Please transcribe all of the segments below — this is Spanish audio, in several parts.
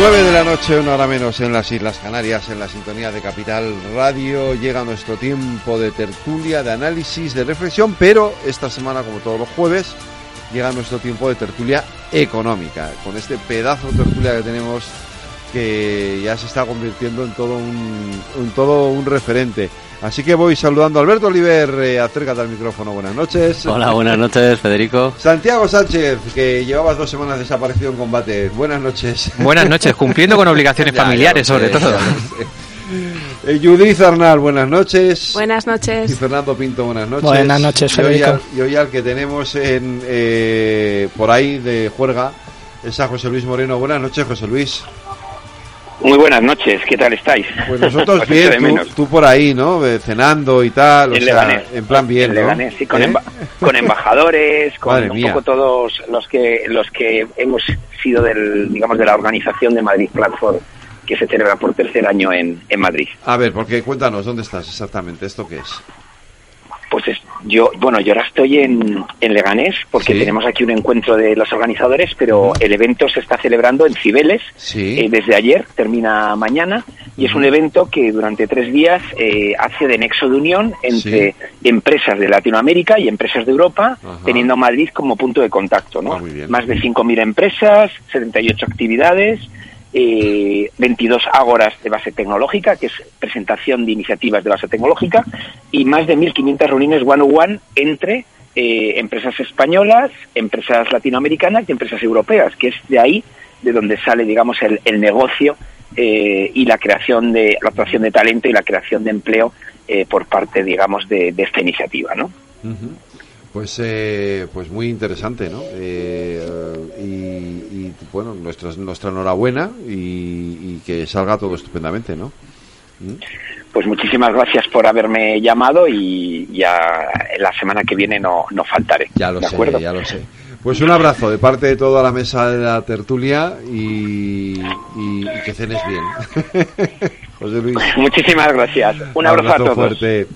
9 de la noche, una hora menos en las Islas Canarias, en la sintonía de Capital Radio, llega nuestro tiempo de tertulia, de análisis, de reflexión, pero esta semana, como todos los jueves, llega nuestro tiempo de tertulia económica, con este pedazo de tertulia que tenemos que ya se está convirtiendo en todo un, en todo un referente. Así que voy saludando a Alberto Oliver, eh, acércate al micrófono, buenas noches. Hola, buenas noches, Federico. Santiago Sánchez, que llevabas dos semanas desaparecido en combate, buenas noches. Buenas noches, cumpliendo con obligaciones Ya, familiares ya sobre todo. Eh, Judith Arnal, buenas noches. Buenas Y noches. Fernando Pinto, buenas noches. Buenas noches, Y hoy Federico. al, y hoy al que tenemos en, eh, por ahí de juerga es a José Luis Moreno. Buenas noches, José Luis. Muy buenas noches, ¿qué tal estáis? Pues nosotros bien, tú, por ahí, ¿no? Eh, Cenando y tal, o En sea, Leganés. en plan bien, En ¿no? Leganés, sí, con, ¿Eh? emba- con embajadores, con Madre un mía. poco todos los que los que hemos sido del digamos de la organización de Madrid Platform que se celebra por tercer año en, en Madrid. A ver, porque cuéntanos, ¿dónde estás exactamente? ¿Esto qué es? Pues es- yo, bueno, yo ahora estoy en, en Leganés porque Sí. tenemos aquí un encuentro de los organizadores, pero el evento se está celebrando en Cibeles Sí. eh, desde ayer, termina mañana, y es un evento que durante tres días eh, hace de nexo de unión entre empresas de Latinoamérica y empresas de Europa, Ajá. teniendo a Madrid como punto de contacto. ¿no? Ah. Más de 5.000 empresas, 78 actividades, eh, 22 ágoras de base tecnológica, que es presentación de iniciativas de base tecnológica, y más de 1.500 reuniones one-on-one entre eh, empresas españolas, empresas latinoamericanas y empresas europeas, que es de ahí de donde sale, digamos, el, negocio eh, y la creación de la atracción de talento y la creación de empleo eh, por parte, digamos, de, esta iniciativa, ¿no? Pues, eh, pues muy interesante, ¿no? Eh, y, y, bueno, nuestra, nuestra enhorabuena y, y que salga todo estupendamente, ¿no? ¿Mm? Pues muchísimas gracias por haberme llamado y ya la semana que viene no, no faltaré. Ya lo ¿de sé, acuerdo? ya lo sé. Pues un abrazo de parte de toda la mesa de la tertulia y, y- que cenes bien. José Luis. Muchísimas gracias. Un abrazo, a todos. fuerte.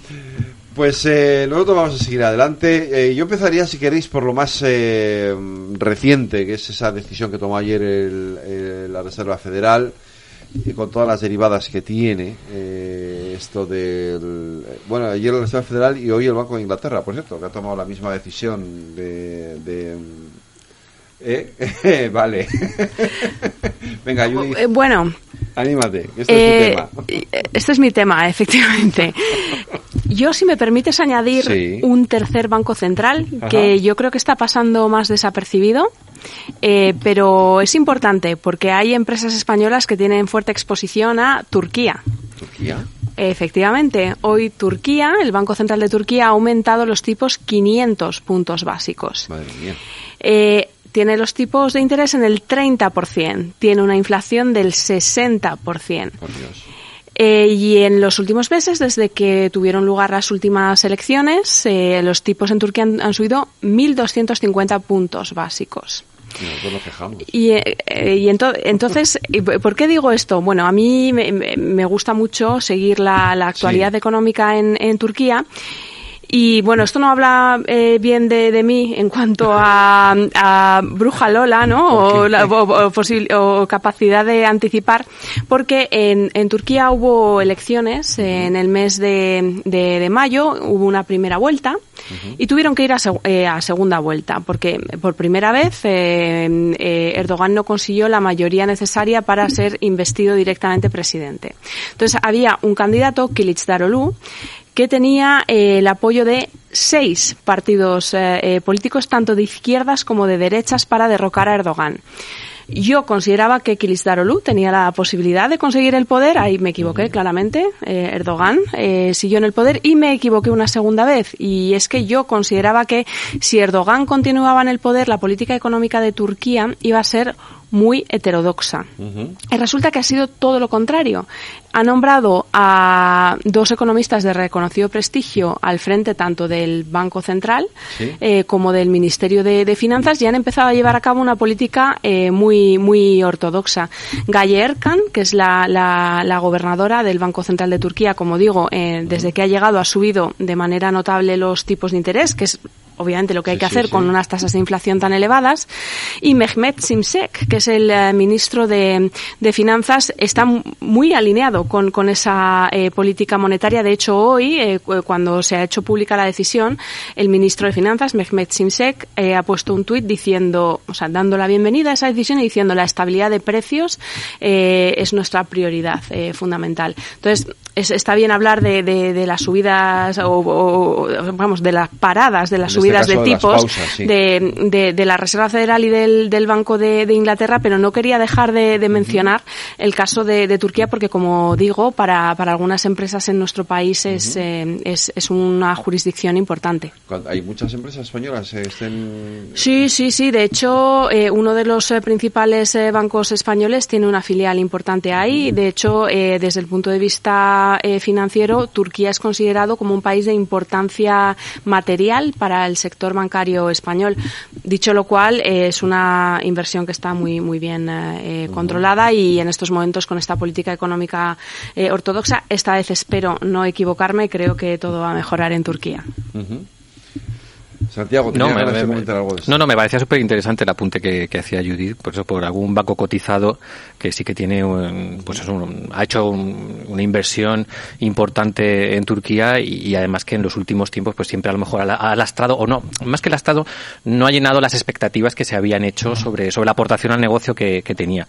Pues eh, nosotros vamos a seguir adelante. Eh, yo empezaría, si queréis, por lo más eh, reciente, que es esa decisión que tomó ayer el- la Reserva Federal, y con todas las derivadas que tiene eh, esto del... Bueno, ayer la Reserva Federal y hoy el Banco de Inglaterra, por cierto, que ha tomado la misma decisión de... de ¿Eh? vale. Venga, Judith, Eh, Bueno, anímate, este eh, es tu tema. este es mi tema, efectivamente. Yo, si me permites añadir Sí. un tercer banco central, Ajá. que yo creo que está pasando más desapercibido, eh, pero es importante porque hay empresas españolas que tienen fuerte exposición a Turquía. Turquía. Efectivamente, hoy Turquía, el Banco Central de Turquía, ha aumentado los tipos 500 puntos básicos. Madre mía. Eh, tiene los tipos de interés en el 30%, tiene una inflación del 60%. Por Dios. Eh, y en los últimos meses, desde que tuvieron lugar las últimas elecciones, eh, los tipos en Turquía han, han subido 1.250 puntos básicos. Y nosotros nos quejamos. Y, eh, y ento- entonces, ¿y ¿por qué digo esto? Bueno, a mí me, me- me gusta mucho seguir la, la actualidad Sí. económica en, en Turquía. Y bueno, esto no habla eh, bien de, de mí en cuanto a, a bruja Lola, ¿no? O, la- o- o posil- o capacidad de anticipar, porque en, en Turquía hubo elecciones en el mes de, de- de mayo, hubo una primera vuelta y tuvieron que ir a, seg- eh, a segunda vuelta, porque por primera vez eh, eh, Erdogan no consiguió la mayoría necesaria para ser investido directamente presidente. Entonces había un candidato, Kılıçdaroğlu, que tenía eh, el apoyo de seis partidos eh, eh, políticos, tanto de izquierdas como de derechas, para derrocar a Erdogan. Yo consideraba que Kılıçdaroğlu tenía la posibilidad de conseguir el poder, ahí me equivoqué claramente, eh, Erdogan eh, siguió en el poder y me equivoqué una segunda vez. Y es que yo consideraba que si Erdogan continuaba en el poder, la política económica de Turquía iba a ser muy heterodoxa. Y resulta que ha sido todo lo contrario. Ha nombrado a dos economistas de reconocido prestigio al frente tanto del Banco Central eh, como del Ministerio de, Finanzas y han empezado a llevar a cabo una política eh, muy, muy ortodoxa. Gaye Erkan, que es la, la, gobernadora del Banco Central de Turquía, como digo, eh, desde que ha llegado ha subido de manera notable los tipos de interés, que es obviamente lo que hay que hacer con unas tasas de inflación tan elevadas. Y Mehmet Simsek, que es el eh, ministro de, Finanzas, está muy alineado con, con esa eh, política monetaria. De hecho, hoy, eh, cuando se ha hecho pública la decisión, el ministro de Finanzas, Mehmet Simsek, ha puesto un tuit diciendo, o sea, dando la bienvenida a esa decisión y diciendo la estabilidad de precios es nuestra prioridad fundamental. Entonces, está bien hablar de, de, las subidas o, vamos de las paradas de las este subidas de tipos de, de, la Reserva Federal y del, del Banco de, Inglaterra pero no quería dejar de, mencionar el caso de, Turquía porque como digo para, para algunas empresas en nuestro país es, eh, es, es, una jurisdicción importante. Hay muchas empresas españolas eh, estén sí sí sí. De hecho eh, uno de los principales bancos españoles tiene una filial importante ahí. De hecho desde el punto de vista eh, financiero, Turquía es considerado como un país de importancia material para el sector bancario español. Dicho lo cual, eh, es una inversión que está muy, muy bien eh, controlada y en estos momentos con esta política económica ortodoxa, esta vez espero no equivocarme, creo que todo va a mejorar en Turquía. Santiago, no, me, algo de No, no, me parecía súper interesante el apunte que, hacía Judith, por eso por algún banco cotizado que sí que tiene, pues ha hecho una inversión importante en Turquía y, además que en los últimos tiempos pues siempre a lo mejor ha, lastrado, o no, más que lastrado, no ha llenado las expectativas que se habían hecho sobre, sobre la aportación al negocio que, tenía.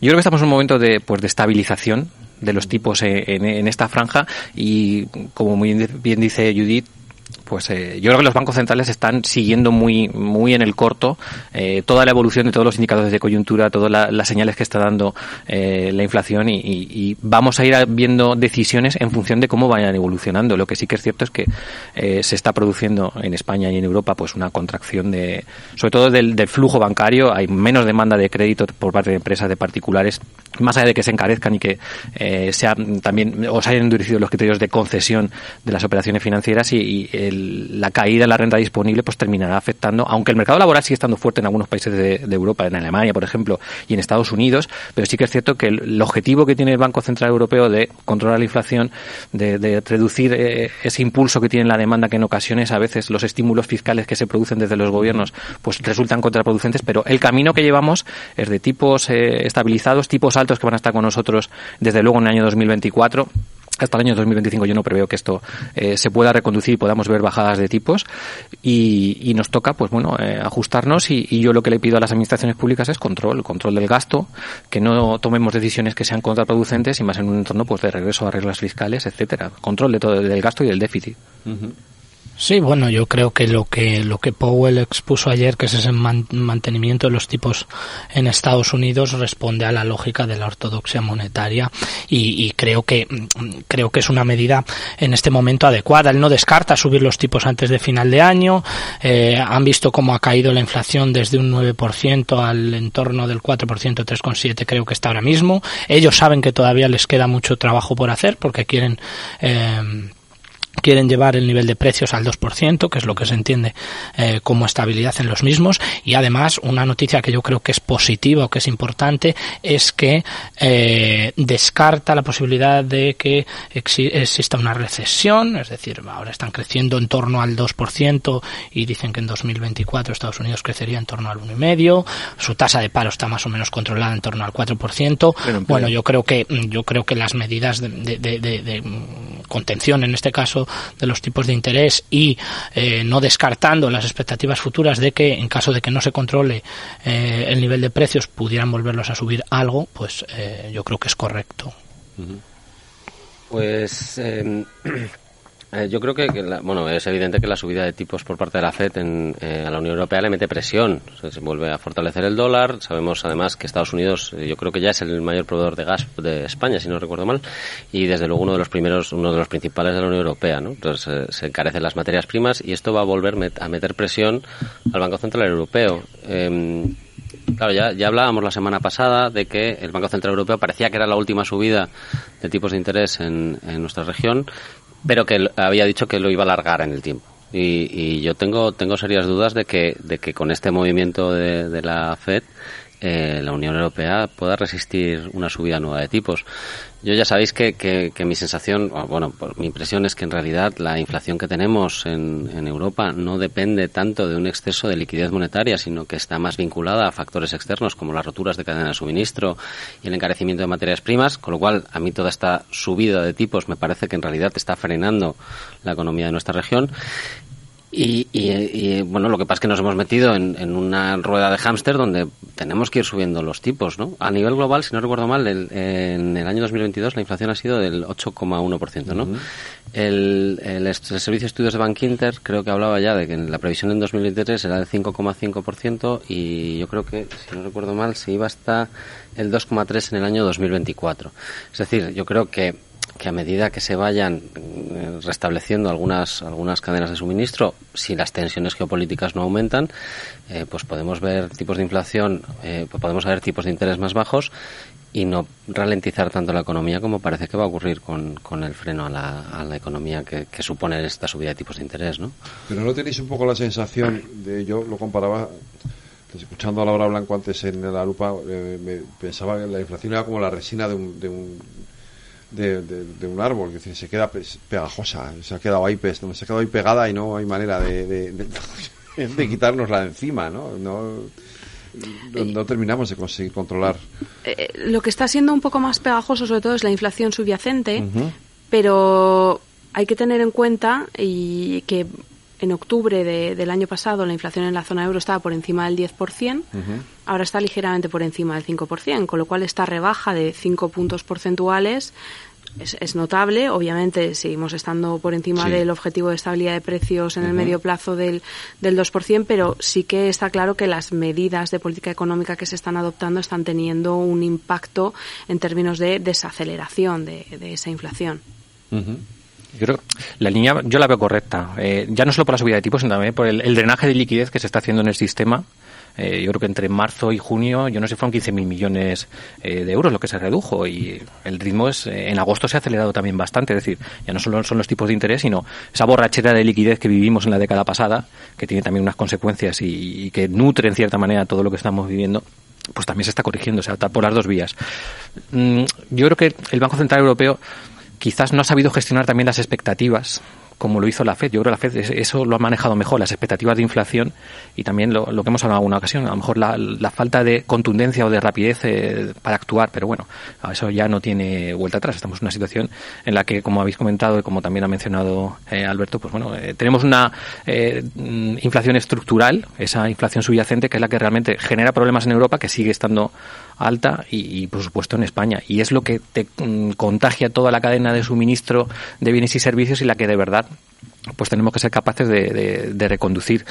Yo creo que estamos en un momento de, pues, de estabilización de los tipos en, en, esta franja y como muy bien dice Judith, pues eh, yo creo que los bancos centrales están siguiendo muy muy en el corto eh, toda la evolución de todos los indicadores de coyuntura, todas las señales que está dando eh, la inflación y, vamos a ir viendo decisiones en función de cómo vayan evolucionando. Lo que sí que es cierto es que se está produciendo en España y en Europa pues una contracción de, sobre todo del, del flujo bancario, hay menos demanda de crédito por parte de empresas de particulares, más allá de que se encarezcan y que sean también o se hayan endurecido los criterios de concesión de las operaciones financieras y, y la caída en la renta disponible pues terminará afectando, aunque el mercado laboral sigue estando fuerte en algunos países de, Europa, en Alemania, por ejemplo, y en Estados Unidos, pero sí que es cierto que el, objetivo que tiene el Banco Central Europeo de controlar la inflación, de, reducir eh, ese impulso que tiene la demanda, que en ocasiones a veces los estímulos fiscales que se producen desde los gobiernos pues resultan contraproducentes, pero el camino que llevamos es de tipos eh, estabilizados, tipos altos que van a estar con nosotros desde luego en el año 2024 hasta el año 2025 yo no preveo que esto eh, se pueda reconducir y podamos ver bajadas de tipos. Y, nos toca pues bueno eh, ajustarnos y, yo lo que le pido a las administraciones públicas es control control del gasto que no tomemos decisiones que sean contraproducentes y más en un entorno pues de regreso a reglas fiscales etcétera. Control de todo del gasto y del déficit Sí, bueno, yo creo que lo que lo que Powell expuso ayer, que es ese mantenimiento de los tipos en Estados Unidos, responde a la lógica de la ortodoxia monetaria y, creo que creo que es una medida en este momento adecuada. Él no descarta subir los tipos antes de final de año. Eh, han visto cómo ha caído la inflación desde un 9% al entorno del 4%, 3,7 creo que está ahora mismo. Ellos saben que todavía les queda mucho trabajo por hacer porque quieren eh, quieren llevar el nivel de precios al 2%, que es lo que se entiende eh, como estabilidad en los mismos. Y además, una noticia que yo creo que es positiva o que es importante es que eh, descarta la posibilidad de que exista una recesión, es decir, ahora están creciendo en torno al 2% y dicen que en 2024 Estados Unidos crecería en torno al 1,5%, su tasa de paro está más o menos controlada en torno al 4%. bueno, yo creo que yo creo que las medidas de, de contención en este caso de los tipos de interés y eh, no descartando las expectativas futuras de que en caso de que no se controle eh, el nivel de precios pudieran volverlos a subir algo, pues eh, yo creo que es correcto. Pues em, Eh, yo creo que, bueno, es evidente que la subida de tipos por parte de la FED en, eh, a la Unión Europea le mete presión. se vuelve a fortalecer el dólar. Sabemos además que Estados Unidos, eh, yo creo que ya es el mayor proveedor de gas de España, si no recuerdo mal, y desde luego uno de los primeros, uno de los principales de la Unión Europea, ¿no? Entonces se encarecen las materias primas y esto va a volver a meter presión al Banco Central Europeo. Em, Claro, ya, ya hablábamos la semana pasada de que el Banco Central Europeo parecía que era la última subida de tipos de interés en, en nuestra región, pero que había dicho que lo iba a alargar en el tiempo. Y, y yo tengo, tengo serias dudas de que, de que con este movimiento de, la Fed eh, la Unión Europea pueda resistir una subida nueva de tipos. Yo ya sabéis que, que, mi sensación, bueno, mi impresión es que en realidad la inflación que tenemos en, en, Europa no depende tanto de un exceso de liquidez monetaria, sino que está más vinculada a factores externos como las roturas de cadena de suministro y el encarecimiento de materias primas, con lo cual a mí toda esta subida de tipos me parece que en realidad está frenando la economía de nuestra región y, y, y, bueno, lo que pasa es que nos hemos metido en, en una rueda de hámster donde tenemos que ir subiendo los tipos, ¿no? A nivel global, si no recuerdo mal, el, en el año 2022 la inflación ha sido del 8,1%, ¿no? Uh -huh. el, el, el, Servicio de Estudios de Bank Inter creo que hablaba ya de que la previsión en 2023 era del 5,5% y yo creo que, si no recuerdo mal, se iba hasta el 2,3% en el año 2024. Es decir, yo creo que que a medida que se vayan eh, restableciendo algunas algunas cadenas de suministro, si las tensiones geopolíticas no aumentan, eh, pues podemos ver tipos de inflación, eh, podemos ver tipos de interés más bajos y no ralentizar tanto la economía como parece que va a ocurrir con, con el freno a la, a la economía que, que, supone esta subida de tipos de interés, ¿no? Pero no tenéis un poco la sensación de, yo lo comparaba, pues, escuchando a Laura Blanco antes en la lupa, eh, me pensaba que la inflación era como la resina de un, de un de, de, de, un árbol, que se queda pegajosa, se ha quedado ahí, se ha quedado ahí pegada y no hay manera de, de, de, quitárnosla de encima, ¿no? no no terminamos de conseguir controlar. Eh, lo que está siendo un poco más pegajoso, sobre todo, es la inflación subyacente, uh -huh. pero hay que tener en cuenta y que en octubre de, del año pasado la inflación en la zona euro estaba por encima del 10%, uh -huh. ahora está ligeramente por encima del 5%, con lo cual esta rebaja de 5 puntos porcentuales es, es, notable. Obviamente seguimos estando por encima sí. del objetivo de estabilidad de precios en uh -huh. el medio plazo del, del 2%, pero sí que está claro que las medidas de política económica que se están adoptando están teniendo un impacto en términos de desaceleración de, de esa inflación. Uh -huh. Yo creo la línea yo la veo correcta. Eh, ya no solo por la subida de tipos, sino también por el, el drenaje de liquidez que se está haciendo en el sistema. Eh, yo creo que entre marzo y junio, yo no sé, fueron 15.000 millones eh, de euros lo que se redujo y el ritmo es, eh, en agosto se ha acelerado también bastante, es decir, ya no solo son los tipos de interés, sino esa borrachera de liquidez que vivimos en la década pasada, que tiene también unas consecuencias y, y que nutre en cierta manera todo lo que estamos viviendo pues también se está corrigiendo, o sea, por las dos vías. Mm, yo creo que el Banco Central Europeo quizás no ha sabido gestionar también las expectativas como lo hizo la Fed. Yo creo que la Fed eso lo ha manejado mejor, las expectativas de inflación y también lo, lo que hemos hablado en alguna ocasión, a lo mejor la, falta de contundencia o de rapidez eh, para actuar, pero bueno, eso ya no tiene vuelta atrás. Estamos en una situación en la que, como habéis comentado y como también ha mencionado eh, Alberto, pues bueno, eh, tenemos una eh, inflación estructural, esa inflación subyacente que es la que realmente genera problemas en Europa, que sigue estando alta y, por supuesto en España. Y es lo que te mm, contagia toda la cadena de suministro de bienes y servicios y la que de verdad pues tenemos que ser capaces de, de, de reconducir.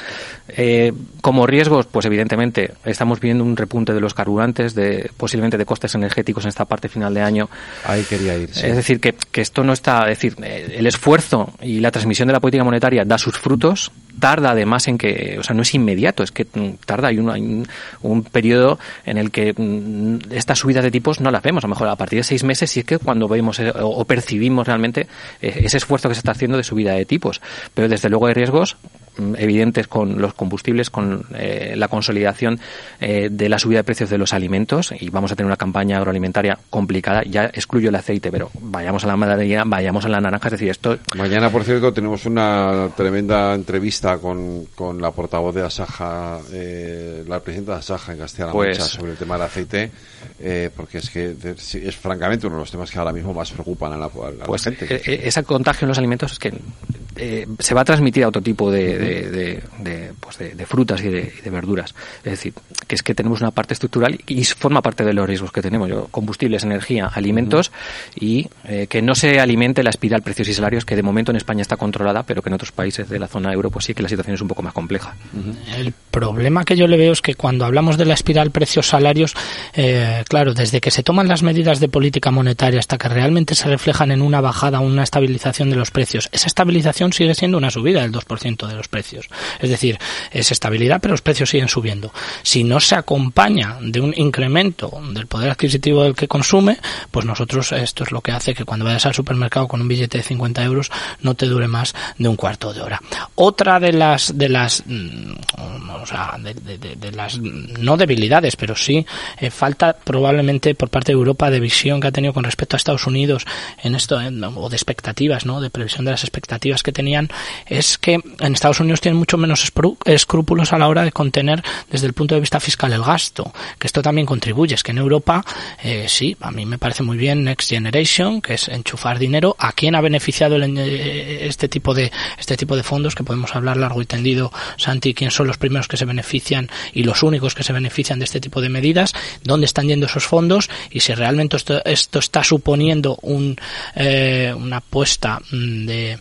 Eh, como riesgos, pues evidentemente estamos viendo un repunte de los carburantes, de posiblemente de costes energéticos en esta parte final de año. Ahí quería ir. Sí. Es decir, que, que esto no está, es decir, eh, el esfuerzo y la transmisión de la política monetaria da sus frutos, tarda además en que, o sea, no es inmediato, es que mm, tarda, hay un, hay un, un periodo en el que mm, estas subidas de tipos no las vemos, a lo mejor a partir de seis meses y es que cuando vemos eh, o percibimos realmente ese esfuerzo que se está haciendo de subida de tipos pero desde luego hay riesgos mm, evidentes con los combustibles, con eh, la consolidación eh, de la subida de precios de los alimentos y vamos a tener una campaña agroalimentaria complicada. Ya excluyo el aceite, pero vayamos a la madera, vayamos a la naranja. Es decir, esto. Mañana, por cierto, tenemos una tremenda entrevista con, con la portavoz de Asaja, eh, la presidenta de Asaja en Castilla-La pues... Mancha sobre el tema del aceite, eh, porque es que es, es, francamente uno de los temas que ahora mismo más preocupan a la, a la pues, gente. Eh, ese contagio en los alimentos es que eh, se va a transmitir a otro tipo de, de, de, pues frutas y, de, verduras. Es decir, que es que tenemos una parte estructural y forma parte de los riesgos que tenemos. Combustibles, energía, alimentos y eh, que no se alimente la espiral precios y salarios que de momento en España está controlada, pero que en otros países de la zona euro pues sí que la situación es un poco más compleja. El problema que yo le veo es que cuando hablamos de la espiral precios salarios, eh, claro, desde que se toman las medidas de política monetaria hasta que realmente se reflejan en una bajada una estabilización de los precios, esa estabilización sigue siendo una subida del 2% de los precios. Es decir, es estabilidad, pero los precios siguen subiendo. Si no se acompaña de un incremento del poder adquisitivo del que consume, pues nosotros esto es lo que hace que cuando vayas al supermercado con un billete de 50 euros no te dure más de un cuarto de hora. Otra de las de las mm, no debilidades, pero sí eh, falta probablemente por parte de Europa de visión que ha tenido con respecto a Estados Unidos en esto o de expectativas, ¿no? De previsión de las expectativas que tenían es que en Estados Unidos tienen mucho menos escrúpulos a la hora de contener desde el punto de vista fiscal el gasto, que esto también contribuye. Es que en Europa, eh, sí, a mí me parece muy bien Next Generation, que es enchufar dinero. ¿A quién ha beneficiado eh, este tipo de este tipo de fondos? Que podemos hablar largo y tendido, Santi, quién son los primeros que se benefician y los únicos que se benefician de este tipo de medidas, dónde están yendo esos fondos y si realmente esto, esto está suponiendo un, eh, una apuesta mm, de,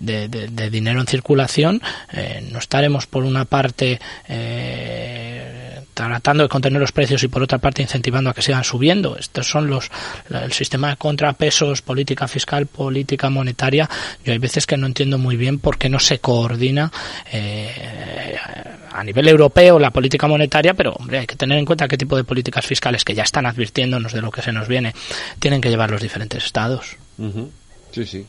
de, dinero en circulación, eh, no estaremos por una parte eh, tratando de contener los precios y por otra parte incentivando a que sigan subiendo. Estos son los el sistema de contrapesos, política fiscal, política monetaria. Yo hay veces que no entiendo muy bien por qué no se coordina eh, a nivel europeo la política monetaria, pero hombre, hay que tener en cuenta qué tipo de políticas fiscales que ya están advirtiéndonos de lo que se nos viene tienen que llevar los diferentes estados. sí, sí.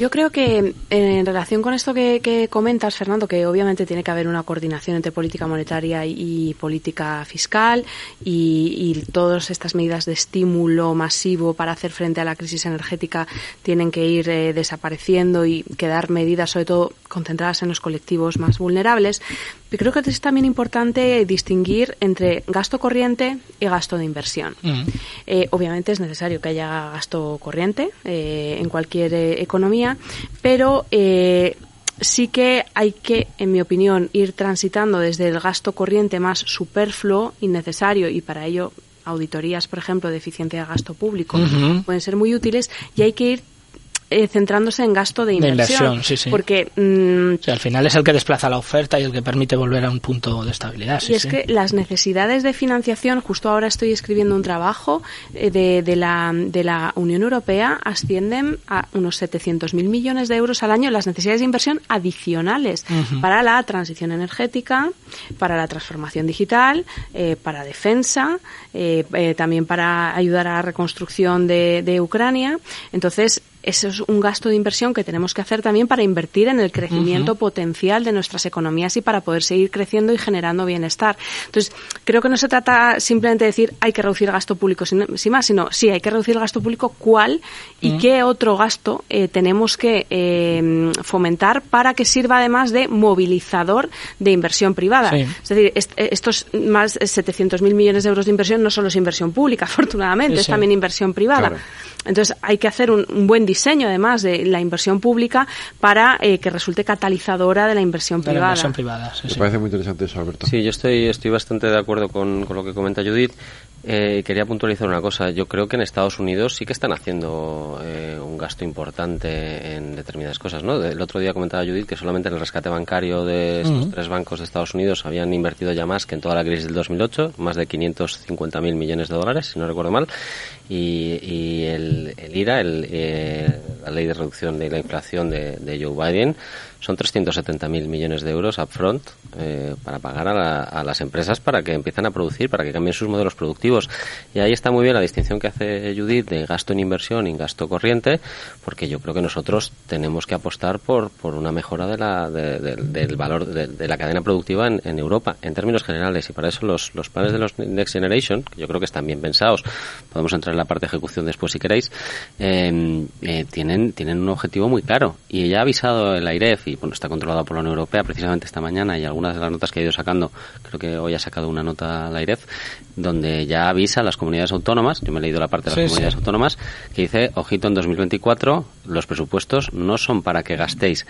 Yo creo que en relación con esto que, comentas, Fernando, que obviamente tiene que haber una coordinación entre política monetaria y, política fiscal y, todas estas medidas de estímulo masivo para hacer frente a la crisis energética tienen que ir eh, desapareciendo y quedar medidas, sobre todo, concentradas en los colectivos más vulnerables. Pero creo que es también importante distinguir entre gasto corriente y gasto de inversión. Mm. Eh, obviamente es necesario que haya gasto corriente eh, en cualquier economía pero eh, sí que hay que, en mi opinión, ir transitando desde el gasto corriente más superfluo, innecesario, y para ello auditorías, por ejemplo, de eficiencia de gasto público pueden ser muy útiles, y hay que ir eh, centrándose en gasto de inversión. Porque mm, al final es el que desplaza la oferta y el que permite volver a un punto de estabilidad. y es que las necesidades de financiación, justo ahora estoy escribiendo un trabajo eh, de, de, la, de la Unión Europea, ascienden a unos 700.000 millones de euros al año las necesidades de inversión adicionales para la transición energética, para la transformación digital, eh, para defensa, también para ayudar a la reconstrucción de, de Ucrania. Entonces, eso es un gasto de inversión que tenemos que hacer también para invertir en el crecimiento potencial de nuestras economías y para poder seguir creciendo y generando bienestar. Entonces, creo que no se trata simplemente de decir hay que reducir el gasto público sin, más, sino sí, hay que reducir el gasto público, ¿cuál y qué otro gasto eh, tenemos que eh, fomentar para que sirva además de movilizador de inversión privada? Es decir, estos más de 700.000 millones de euros de inversión no solo es inversión pública, afortunadamente, es también inversión privada. Entonces, hay que hacer un, un buen diseño, además, de la inversión pública para eh, que resulte catalizadora de la inversión privada. La inversión privada Me parece muy interesante eso, Alberto. Sí, yo estoy, estoy bastante de acuerdo con, con lo que comenta Judith. Eh, quería puntualizar una cosa. Yo creo que en Estados Unidos sí que están haciendo eh, un gasto importante en determinadas cosas. ¿no? El otro día comentaba Judith que solamente en el rescate bancario de estos tres bancos de Estados Unidos habían invertido ya más que en toda la crisis del 2008, más de 550.000 millones de dólares, si no recuerdo mal. Y, el, IRA, el, eh, la ley de reducción de la inflación de, de Joe Biden, son 370.000 millones de euros upfront eh, para pagar a, las empresas para que empiecen a producir, para que cambien sus modelos productivos. Y ahí está muy bien la distinción que hace Judith de gasto en inversión y gasto corriente, porque yo creo que nosotros tenemos que apostar por, por una mejora de la, del valor de, la cadena productiva en, Europa, en términos generales. Y para eso los, los planes de los Next Generation, que yo creo que están bien pensados, podemos entrar en la parte de ejecución después si queréis, eh, eh, tienen, tienen un objetivo muy claro. Y ella ha avisado el AIREF y bueno, está controlada por la Unión Europea precisamente esta mañana y algunas de las notas que ha ido sacando, creo que hoy ha sacado una nota la IREF, donde ya avisa a las comunidades autónomas, yo me he leído la parte de las comunidades autónomas, que dice, ojito, en 2024 los presupuestos no son para que gastéis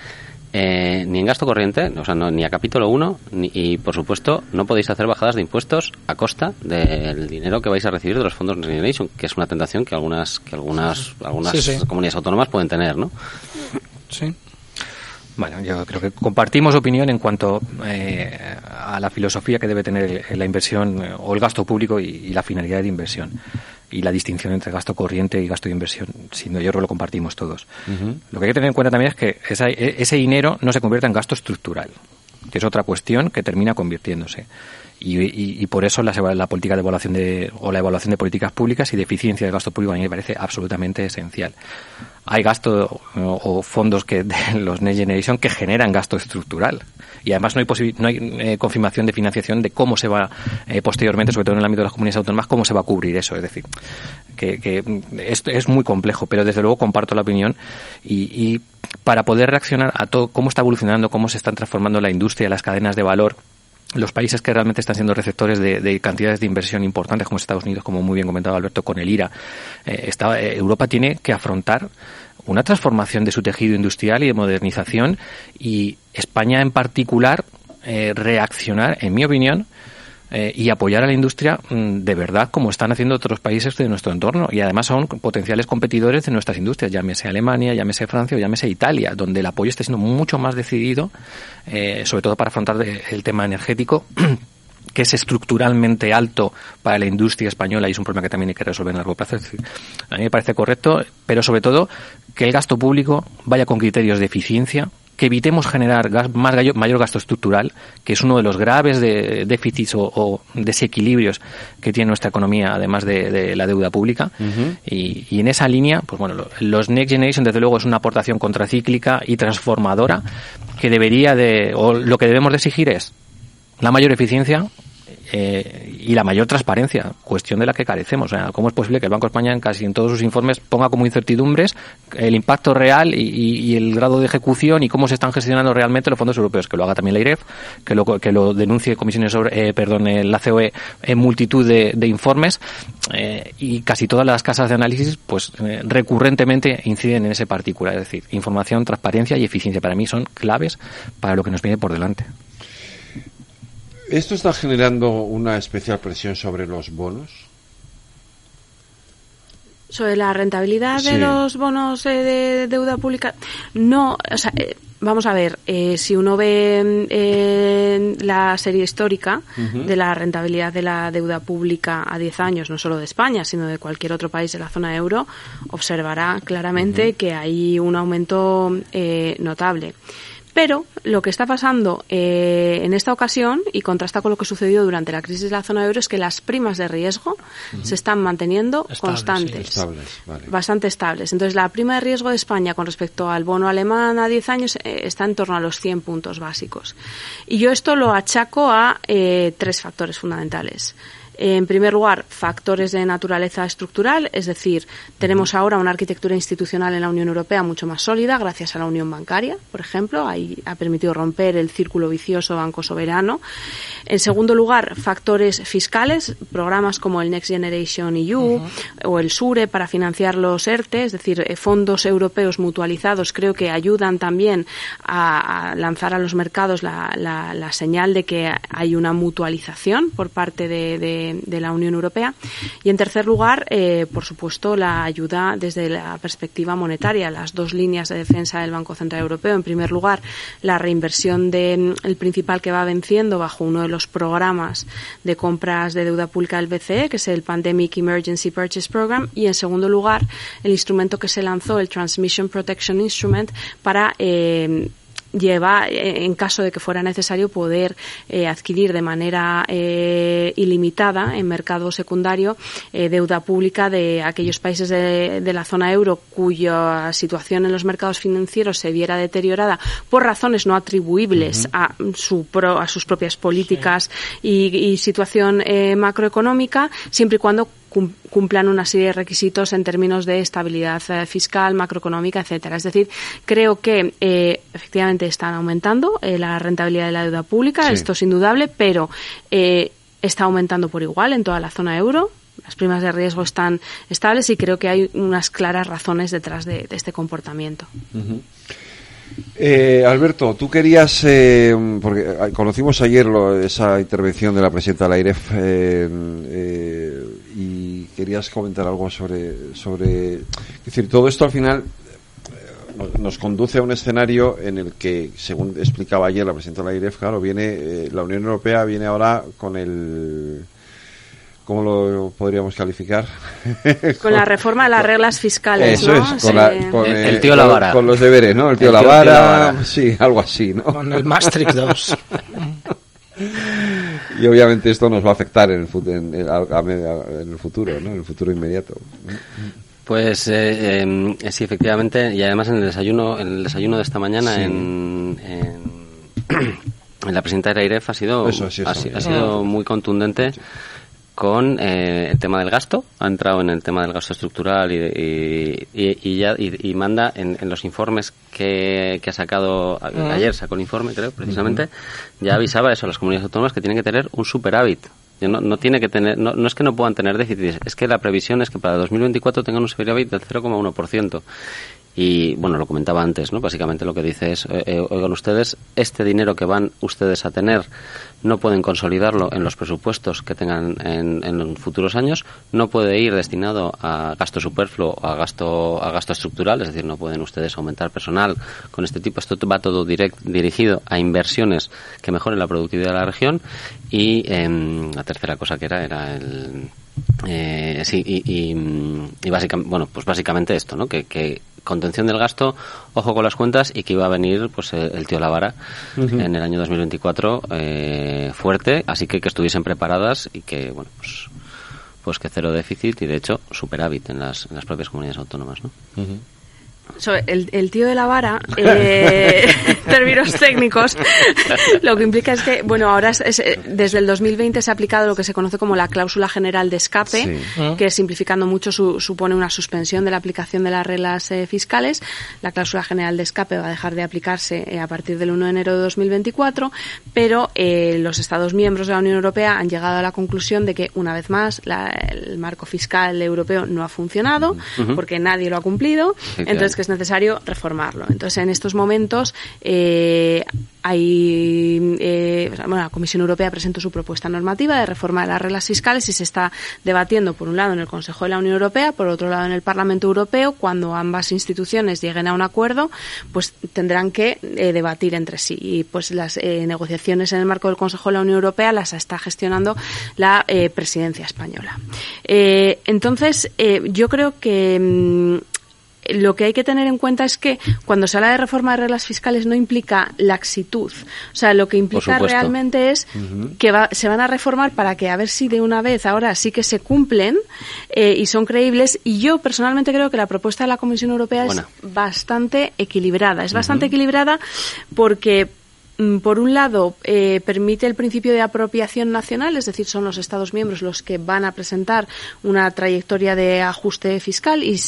eh, ni en gasto corriente, o sea, ni a capítulo 1, y por supuesto no podéis hacer bajadas de impuestos a costa del dinero que vais a recibir de los fondos Next Generation, que es una tentación que algunas que algunas algunas comunidades autónomas pueden tener, ¿no? Sí. Bueno, yo creo que compartimos opinión en cuanto eh, a la filosofía que debe tener la inversión eh, o el gasto público y, la finalidad de inversión. y la distinción entre gasto corriente y gasto de inversión, sin yo creo lo compartimos todos. Lo que hay que tener en cuenta también es que e, ese dinero no se convierte en gasto estructural, que es otra cuestión que termina convirtiéndose. Y, por eso la, la, política de evaluación de, o la evaluación de políticas públicas y de eficiencia del gasto público a mí me parece absolutamente esencial. Hay gasto o, fondos que de los Next Generation que generan gasto estructural y además no hay, no hay eh, confirmación de financiación de cómo se va eh, posteriormente, sobre todo en el ámbito de las comunidades autónomas, cómo se va a cubrir eso. Es decir, que, que es, es muy complejo, pero desde luego comparto la opinión y, y para poder reaccionar a todo cómo está evolucionando, cómo se están transformando la industria, las cadenas de valor, los países que realmente están siendo receptores de, cantidades de inversión importantes, como Estados Unidos, como muy bien comentado Alberto, con el IRA, eh, eh, Europa tiene que afrontar una transformación de su tejido industrial y de modernización y España en particular eh, reaccionar, en mi opinión, eh, y apoyar a la industria mm, de verdad como están haciendo otros países de nuestro entorno y además son potenciales competidores de nuestras industrias, llámese Alemania, llámese Francia o llámese Italia, donde el apoyo está siendo mucho más decidido, eh, sobre todo para afrontar el tema energético que es estructuralmente alto para la industria española y es un problema que también hay que resolver en largo plazo. a mí me parece correcto, pero sobre todo que el gasto público vaya con criterios de eficiencia, que evitemos generar más mayor gasto estructural, que es uno de los graves de déficits o, desequilibrios que tiene nuestra economía, además de, la deuda pública. y, en esa línea, pues bueno, los Next Generation, desde luego, es una aportación contracíclica y transformadora que debería de, o lo que debemos de exigir es la mayor eficiencia, eh, y la mayor transparencia, cuestión de la que carecemos. O sea, ¿Cómo es posible que el Banco de España en casi en todos sus informes ponga como incertidumbres el impacto real y, el grado de ejecución y cómo se están gestionando realmente los fondos europeos? Que lo haga también la IREF, que lo, que lo denuncie comisiones sobre, eh, perdón, la COE en multitud de, informes eh, y casi todas las casas de análisis pues eh, recurrentemente inciden en ese particular. Es decir, información, transparencia y eficiencia para mí son claves para lo que nos viene por delante. ¿Esto está generando una especial presión sobre los bonos? Sobre la rentabilidad de los bonos eh, de deuda pública. No, o sea, eh, vamos a ver, eh, si uno ve la serie histórica de la rentabilidad de la deuda pública a 10 años, no solo de España, sino de cualquier otro país de la zona euro, observará claramente que hay un aumento notable. Pero lo que está pasando eh, en esta ocasión, y contrasta con lo que sucedió durante la crisis de la zona euro, es que las primas de riesgo se están manteniendo constantes, bastante estables. Entonces, la prima de riesgo de España con respecto al bono alemán a 10 años eh, está en torno a los 100 puntos básicos. Y yo esto lo achaco a eh, tres factores fundamentales. En primer lugar, factores de naturaleza estructural, es decir, tenemos ahora una arquitectura institucional en la Unión Europea mucho más sólida gracias a la unión bancaria, por ejemplo, ahí ha permitido romper el círculo vicioso banco soberano. En segundo lugar, factores fiscales, programas como el Next Generation EU o el SURE para financiar los ERTE, es decir, eh, fondos europeos mutualizados, creo que ayudan también a, lanzar a los mercados la, señal de que hay una mutualización por parte de de, la Unión Europea. Y en tercer lugar, eh, por supuesto, la ayuda desde la perspectiva monetaria, las dos líneas de defensa del Banco Central Europeo. En primer lugar, la reinversión del el principal que va venciendo bajo uno de los programas de compras de deuda pública del BCE, que es el Pandemic Emergency Purchase Program. Y en segundo lugar, el instrumento que se lanzó, el Transmission Protection Instrument, para eh, lleva, eh, en caso de que fuera necesario, poder eh, adquirir de manera eh, ilimitada en mercado secundario deuda pública de aquellos países de, la zona euro cuya situación en los mercados financieros se viera deteriorada por razones no atribuibles a, su a sus propias políticas y, situación macroeconómica, siempre y cuando cumplan una serie de requisitos en términos de estabilidad eh, fiscal, macroeconómica, etcétera. Es decir, creo que eh, efectivamente están aumentando eh, la rentabilidad de la deuda pública, esto es indudable, pero está aumentando por igual en toda la zona euro. Las primas de riesgo están estables y creo que hay unas claras razones detrás de, este comportamiento. Alberto, tú querías, porque conocimos ayer esa intervención de la presidenta de la IREF y querías comentar algo sobre, sobre, es decir, todo esto al final eh, nos conduce a un escenario en el que, según explicaba ayer la presidenta de la IREF, claro, viene, eh, la Unión Europea viene ahora con el, ¿Cómo lo podríamos calificar? Con la reforma de las reglas fiscales, Eso ¿no? es, con, la- con, El- eh, el tío Lavara. Con los deberes, ¿no? El tío El tío- Lavara, tío Lavara. sí, algo así, ¿no? Con el Maastricht 2. Y obviamente esto nos va a afectar en el, fut- en, en el futuro, ¿no? En el futuro inmediato. Pues eh, em, sí, efectivamente, y además en el desayuno, en el desayuno de esta mañana Sí. en, la presidenta de la IREF ha sido, Eso, sí, ha, eso. si- ha sido muy contundente con eh, el tema del gasto, ha entrado en el tema del gasto estructural y, y, y- y ya y, y manda en, en los informes que, que ha sacado ayer sacó el informe creo precisamente. Ya avisaba eso a las comunidades autónomas que tienen que tener un superávit. No, no tiene que tener no, no es que no puedan tener déficits es que la previsión es que para 2024 tengan un superávit del 0,1% y bueno, lo comentaba antes, ¿no? Básicamente lo que dice es, eh, eh, oigan ustedes, este dinero que van ustedes a tener no pueden consolidarlo en los presupuestos que tengan en, en futuros años, no puede ir destinado a gasto superfluo o a gasto, a gasto estructural, es decir, no pueden ustedes aumentar personal con este tipo, esto va todo direct, dirigido a inversiones que mejoren la productividad de la región y em, la tercera cosa que era era el eh, sí, y, y, y básicamente, bueno, pues básicamente esto, ¿no? Que, que contención del gasto, ojo con las cuentas y que iba a venir pues el, el tío Lavara en el año 2024 eh, fuerte, así que que estuviesen preparadas y que, bueno, pues pues que cero déficit y de hecho superávit en las, en las propias comunidades autónomas, ¿no? So, el, el tío de la vara, eh, términos técnicos, lo que implica es que, bueno, ahora es- es, eh, desde el 2020 se ha aplicado lo que se conoce como la cláusula general de escape, Sí. que simplificando mucho su- supone una suspensión de la aplicación de las reglas eh, fiscales. La cláusula general de escape va a dejar de aplicarse eh, a partir del 1 de enero de 2024, pero eh, los Estados miembros de la Unión Europea han llegado a la conclusión de que, una vez más, la- el marco fiscal europeo no ha funcionado porque nadie lo ha cumplido. Entonces, es necesario reformarlo. Entonces, en estos momentos eh, hay, eh, bueno, la Comisión Europea presentó su propuesta normativa de reforma de las reglas fiscales y se está debatiendo, por un lado, en el Consejo de la Unión Europea, por otro lado, en el Parlamento Europeo. Cuando ambas instituciones lleguen a un acuerdo, pues tendrán que eh, debatir entre sí. Y pues las negociaciones en el marco del Consejo de la Unión Europea las está gestionando la presidencia española. Entonces, yo creo que mm, lo que hay que tener en cuenta es que cuando se habla de reforma de reglas fiscales no implica laxitud. O sea, lo que implica realmente es que va- se van a reformar para que a ver si de una vez ahora sí que se cumplen eh, y son creíbles. Y yo personalmente creo que la propuesta de la Comisión Europea Buena. es bastante equilibrada. Es bastante equilibrada porque mm, por un lado, eh, permite el principio de apropiación nacional, es decir, son los Estados miembros los que van a presentar una trayectoria de ajuste fiscal y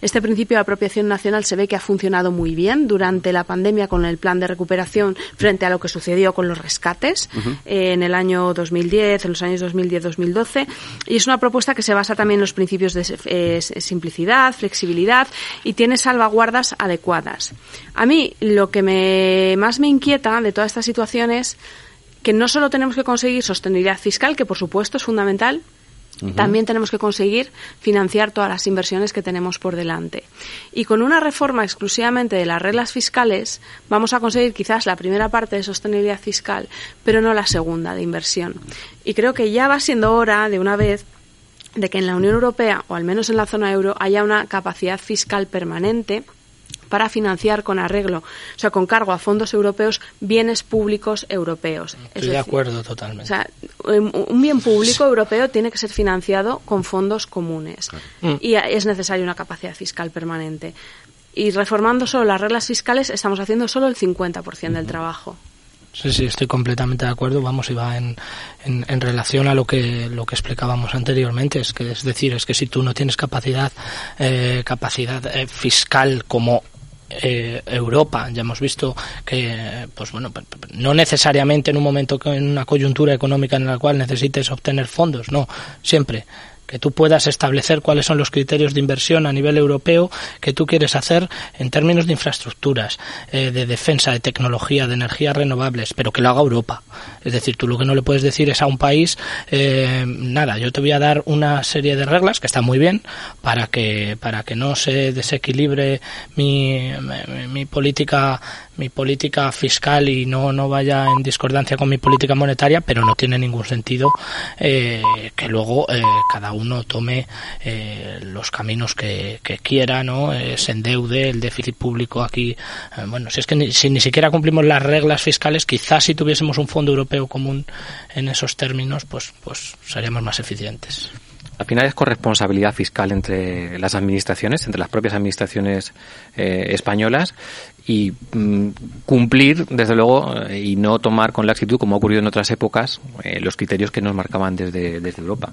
este principio de apropiación nacional se ve que ha funcionado muy bien durante la pandemia con el plan de recuperación frente a lo que sucedió con los rescates eh, en el año 2010, en los años 2010-2012. Y es una propuesta que se basa también en los principios de eh, simplicidad, flexibilidad y tiene salvaguardas adecuadas. A mí lo que me, más me inquieta de toda esta situación es que no solo tenemos que conseguir sostenibilidad fiscal, que por supuesto es fundamental, también tenemos que conseguir financiar todas las inversiones que tenemos por delante. Y con una reforma exclusivamente de las reglas fiscales vamos a conseguir quizás la primera parte de sostenibilidad fiscal, pero no la segunda de inversión. Y creo que ya va siendo hora de una vez de que en la Unión Europea, o al menos en la zona euro, haya una capacidad fiscal permanente para financiar con arreglo, o sea, con cargo a fondos europeos, bienes públicos europeos. Es Estoy de acuerdo totalmente. o sea, un un bien público europeo tiene que ser financiado con fondos comunes y es necesaria una capacidad fiscal permanente. Y reformando solo las reglas fiscales estamos haciendo solo el 50% del trabajo. Sí, sí, estoy completamente de acuerdo. Vamos, iba en, en, en relación a lo que lo que explicábamos anteriormente. Es que es decir, es que si tú no tienes capacidad eh, capacidad eh, fiscal como eh, Europa, ya hemos visto que, pues bueno, no necesariamente en un momento en una coyuntura económica en la cual necesites obtener fondos, no, siempre que tú puedas establecer cuáles son los criterios de inversión a nivel europeo que tú quieres hacer en términos de infraestructuras, eh, de defensa, de tecnología, de energías renovables, pero que lo haga Europa. Es decir, tú lo que no le puedes decir es a un país, eh, nada, yo te voy a dar una serie de reglas que están muy bien para que para que no se desequilibre mi, mi, mi política mi política fiscal y no, no vaya en discordancia con mi política monetaria, pero no tiene ningún sentido eh, que luego eh, cada uno tome eh, los caminos que, quiera, ¿no? se endeude, el déficit público aquí. bueno, si es que ni, si ni siquiera cumplimos las reglas fiscales, quizás si tuviésemos un fondo europeo común en esos términos, pues, pues seríamos más eficientes. Al final es corresponsabilidad fiscal entre las administraciones, entre las propias administraciones españolas y mm, cumplir, desde luego, eh, y no tomar con laxitud, como ha ocurrido en otras épocas, eh, los criterios que nos marcaban desde, desde Europa.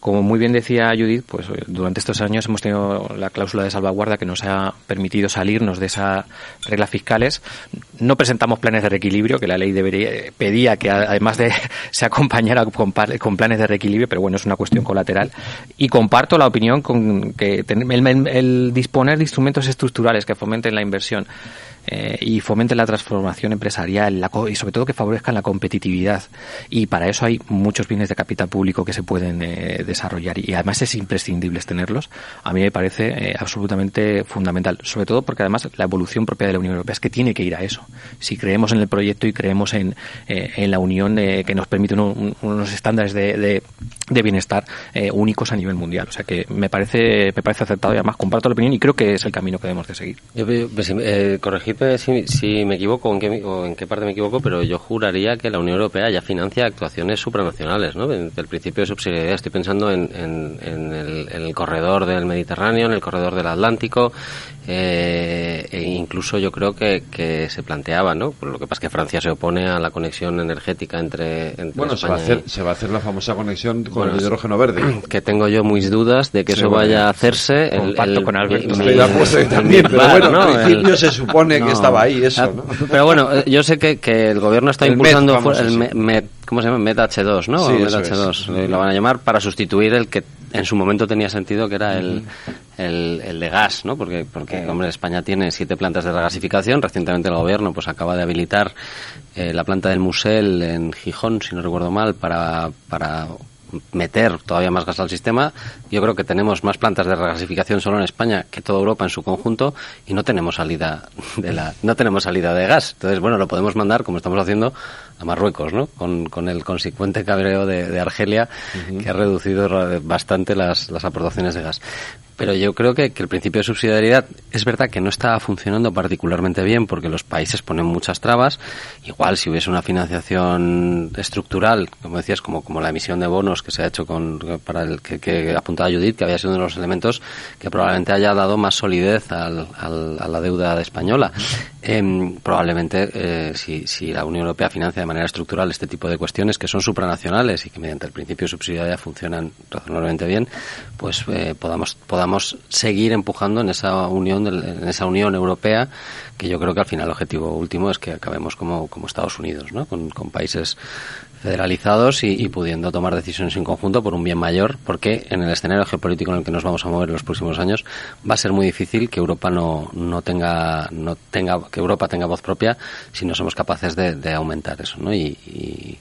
Como muy bien decía Judith, pues eh, durante estos años hemos tenido la cláusula de salvaguarda que nos ha permitido salirnos de esas reglas fiscales. No presentamos planes de reequilibrio, que la ley debería, pedía que además de se acompañara con, planes de reequilibrio, pero bueno, es una cuestión colateral. Y comparto la opinión con que el, el disponer de instrumentos estructurales que fomenten la inversión eh, y fomente la transformación empresarial y sobre todo que favorezcan la competitividad. Y para eso hay muchos bienes de capital público que se pueden eh, desarrollar y además es imprescindible tenerlos. A mí me parece eh, absolutamente fundamental, sobre todo porque además la evolución propia de la Unión Europea es que tiene que ir a eso. Si creemos en el proyecto y creemos en, en la Unión que nos permite unos estándares de, de, bienestar únicos a nivel mundial. O sea que me parece, me parece acertado y además comparto la opinión y creo que es el camino que debemos de seguir. Yo, pues, corregir si, me equivoco o en, qué, en qué parte me equivoco, pero yo juraría que la Unión Europea ya financia actuaciones supranacionales, ¿no? El principio de subsidiariedad. Estoy pensando en, el, corredor del Mediterráneo, en el corredor del Atlántico, eh, e incluso yo creo que, se planteaba, ¿no? Por lo que pasa es que Francia se opone a la conexión energética entre, bueno, se va a hacer se va a hacer la famosa conexión con el hidrógeno verde. Que tengo yo muy dudas de que eso vaya a hacerse. El, el, con Alberto. De acuerdo también, pero bueno, en principio se supone que estaba ahí eso, ¿no? Pero bueno, eh, yo sé que, que el gobierno está impulsando el ¿cómo se llama? Med H2, ¿no? Sí, H2, lo van a llamar para sustituir el que en su momento tenía sentido que era el, el, el, de gas, ¿no? Porque, porque hombre, España tiene siete plantas de regasificación. Recientemente el gobierno pues acaba de habilitar eh, la planta del Musel en Gijón, si no recuerdo mal, para, para meter todavía más gas al sistema. Yo creo que tenemos más plantas de regasificación solo en España que toda Europa en su conjunto y no tenemos salida de la no tenemos salida de gas. Entonces, bueno, lo podemos mandar como estamos haciendo a Marruecos, ¿no? Con, con el consecuente cabreo de, Argelia que ha reducido bastante las, las aportaciones de gas. Pero yo creo que, que, el principio de subsidiariedad es verdad que no está funcionando particularmente bien porque los países ponen muchas trabas. Igual si hubiese una financiación estructural, como decías, como, como la emisión de bonos que se ha hecho con, para el que, que apuntaba Judith, que había sido uno de los elementos que probablemente haya dado más solidez al, al, a la deuda española. Em, probablemente eh, si, si la Unión Europea financia de manera estructural este tipo de cuestiones que son supranacionales y que mediante el principio de subsidiariedad funcionan razonablemente bien, pues eh, podamos, podamos seguir empujando en esa unión, en esa unión europea que yo creo que al final el objetivo último es que acabemos como, como Estados Unidos, ¿no? con, con países federalizados y, pudiendo tomar decisiones en conjunto por un bien mayor, porque en el escenario geopolítico en el que nos vamos a mover en los próximos años va a ser muy difícil que Europa no, no tenga no tenga que Europa tenga voz propia si no somos capaces de, aumentar eso, ¿no? Y,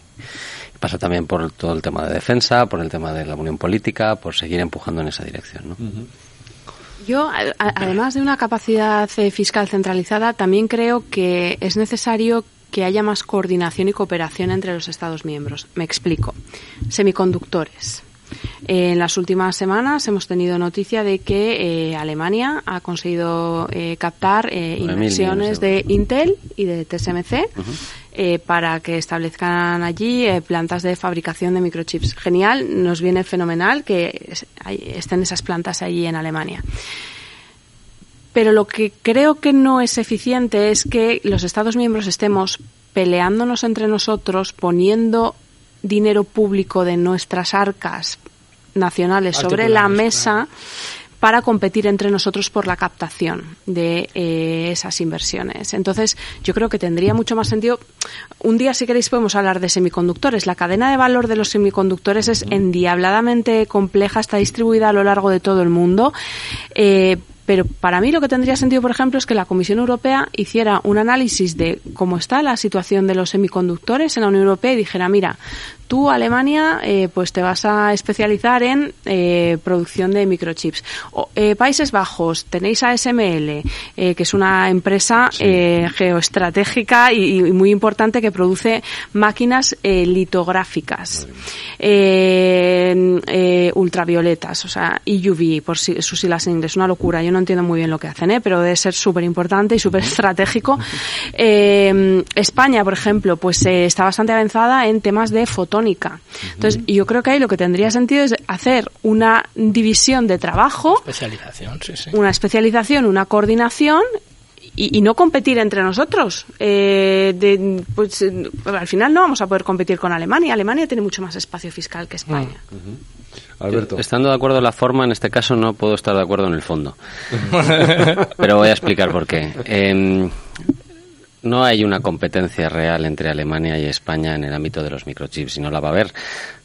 pasa también por todo el tema de defensa, por el tema de la unión política, por seguir empujando en esa dirección, ¿no? Yo, además de una capacidad eh, fiscal centralizada, también creo que es necesario que haya más coordinación y cooperación entre los Estados miembros. Me explico. Semiconductores. En las últimas semanas hemos tenido noticia de que eh, Alemania ha conseguido eh, captar eh, inversiones de Intel y de TSMC para que establezcan allí plantas de fabricación de microchips. Genial, nos viene fenomenal que estén esas plantas allí en Alemania. Pero lo que creo que no es eficiente es que los Estados miembros estemos peleándonos entre nosotros, poniendo dinero público de nuestras arcas nacionales sobre la mesa para competir entre nosotros por la captación de eh, esas inversiones. Entonces, yo creo que tendría mucho más sentido. Un día, si queréis, podemos hablar de semiconductores. La cadena de valor de los semiconductores es endiabladamente compleja, está distribuida a lo largo de todo el mundo. Eh, pero para mí lo que tendría sentido, por ejemplo, es que la Comisión Europea hiciera un análisis de cómo está la situación de los semiconductores en la Unión Europea y dijera, mira, tú, Alemania, eh, pues te vas a especializar en eh, producción de microchips. O, eh, Países Bajos, tenéis ASML, que es una empresa geoestratégica y, y muy importante que produce máquinas litográficas, ultravioletas, o sea, EUV, por si, sus siglas en inglés, una locura. Yo no entiendo muy bien lo que hacen, pero debe ser súper importante y súper estratégico. España, por ejemplo, pues está bastante avanzada en temas de Entonces, yo creo que ahí lo que tendría sentido es hacer una división de trabajo, Especialización, sí, sí. una especialización, una coordinación y, y no competir entre nosotros. Eh, de- pues, eh, al final no vamos a poder competir con Alemania. Alemania tiene mucho más espacio fiscal que España. Alberto. Estando de acuerdo en la forma, en este caso no puedo estar de acuerdo en el fondo. Pero voy a explicar por qué. Em, no hay una competencia real entre Alemania y España en el ámbito de los microchips, y no la va a haber.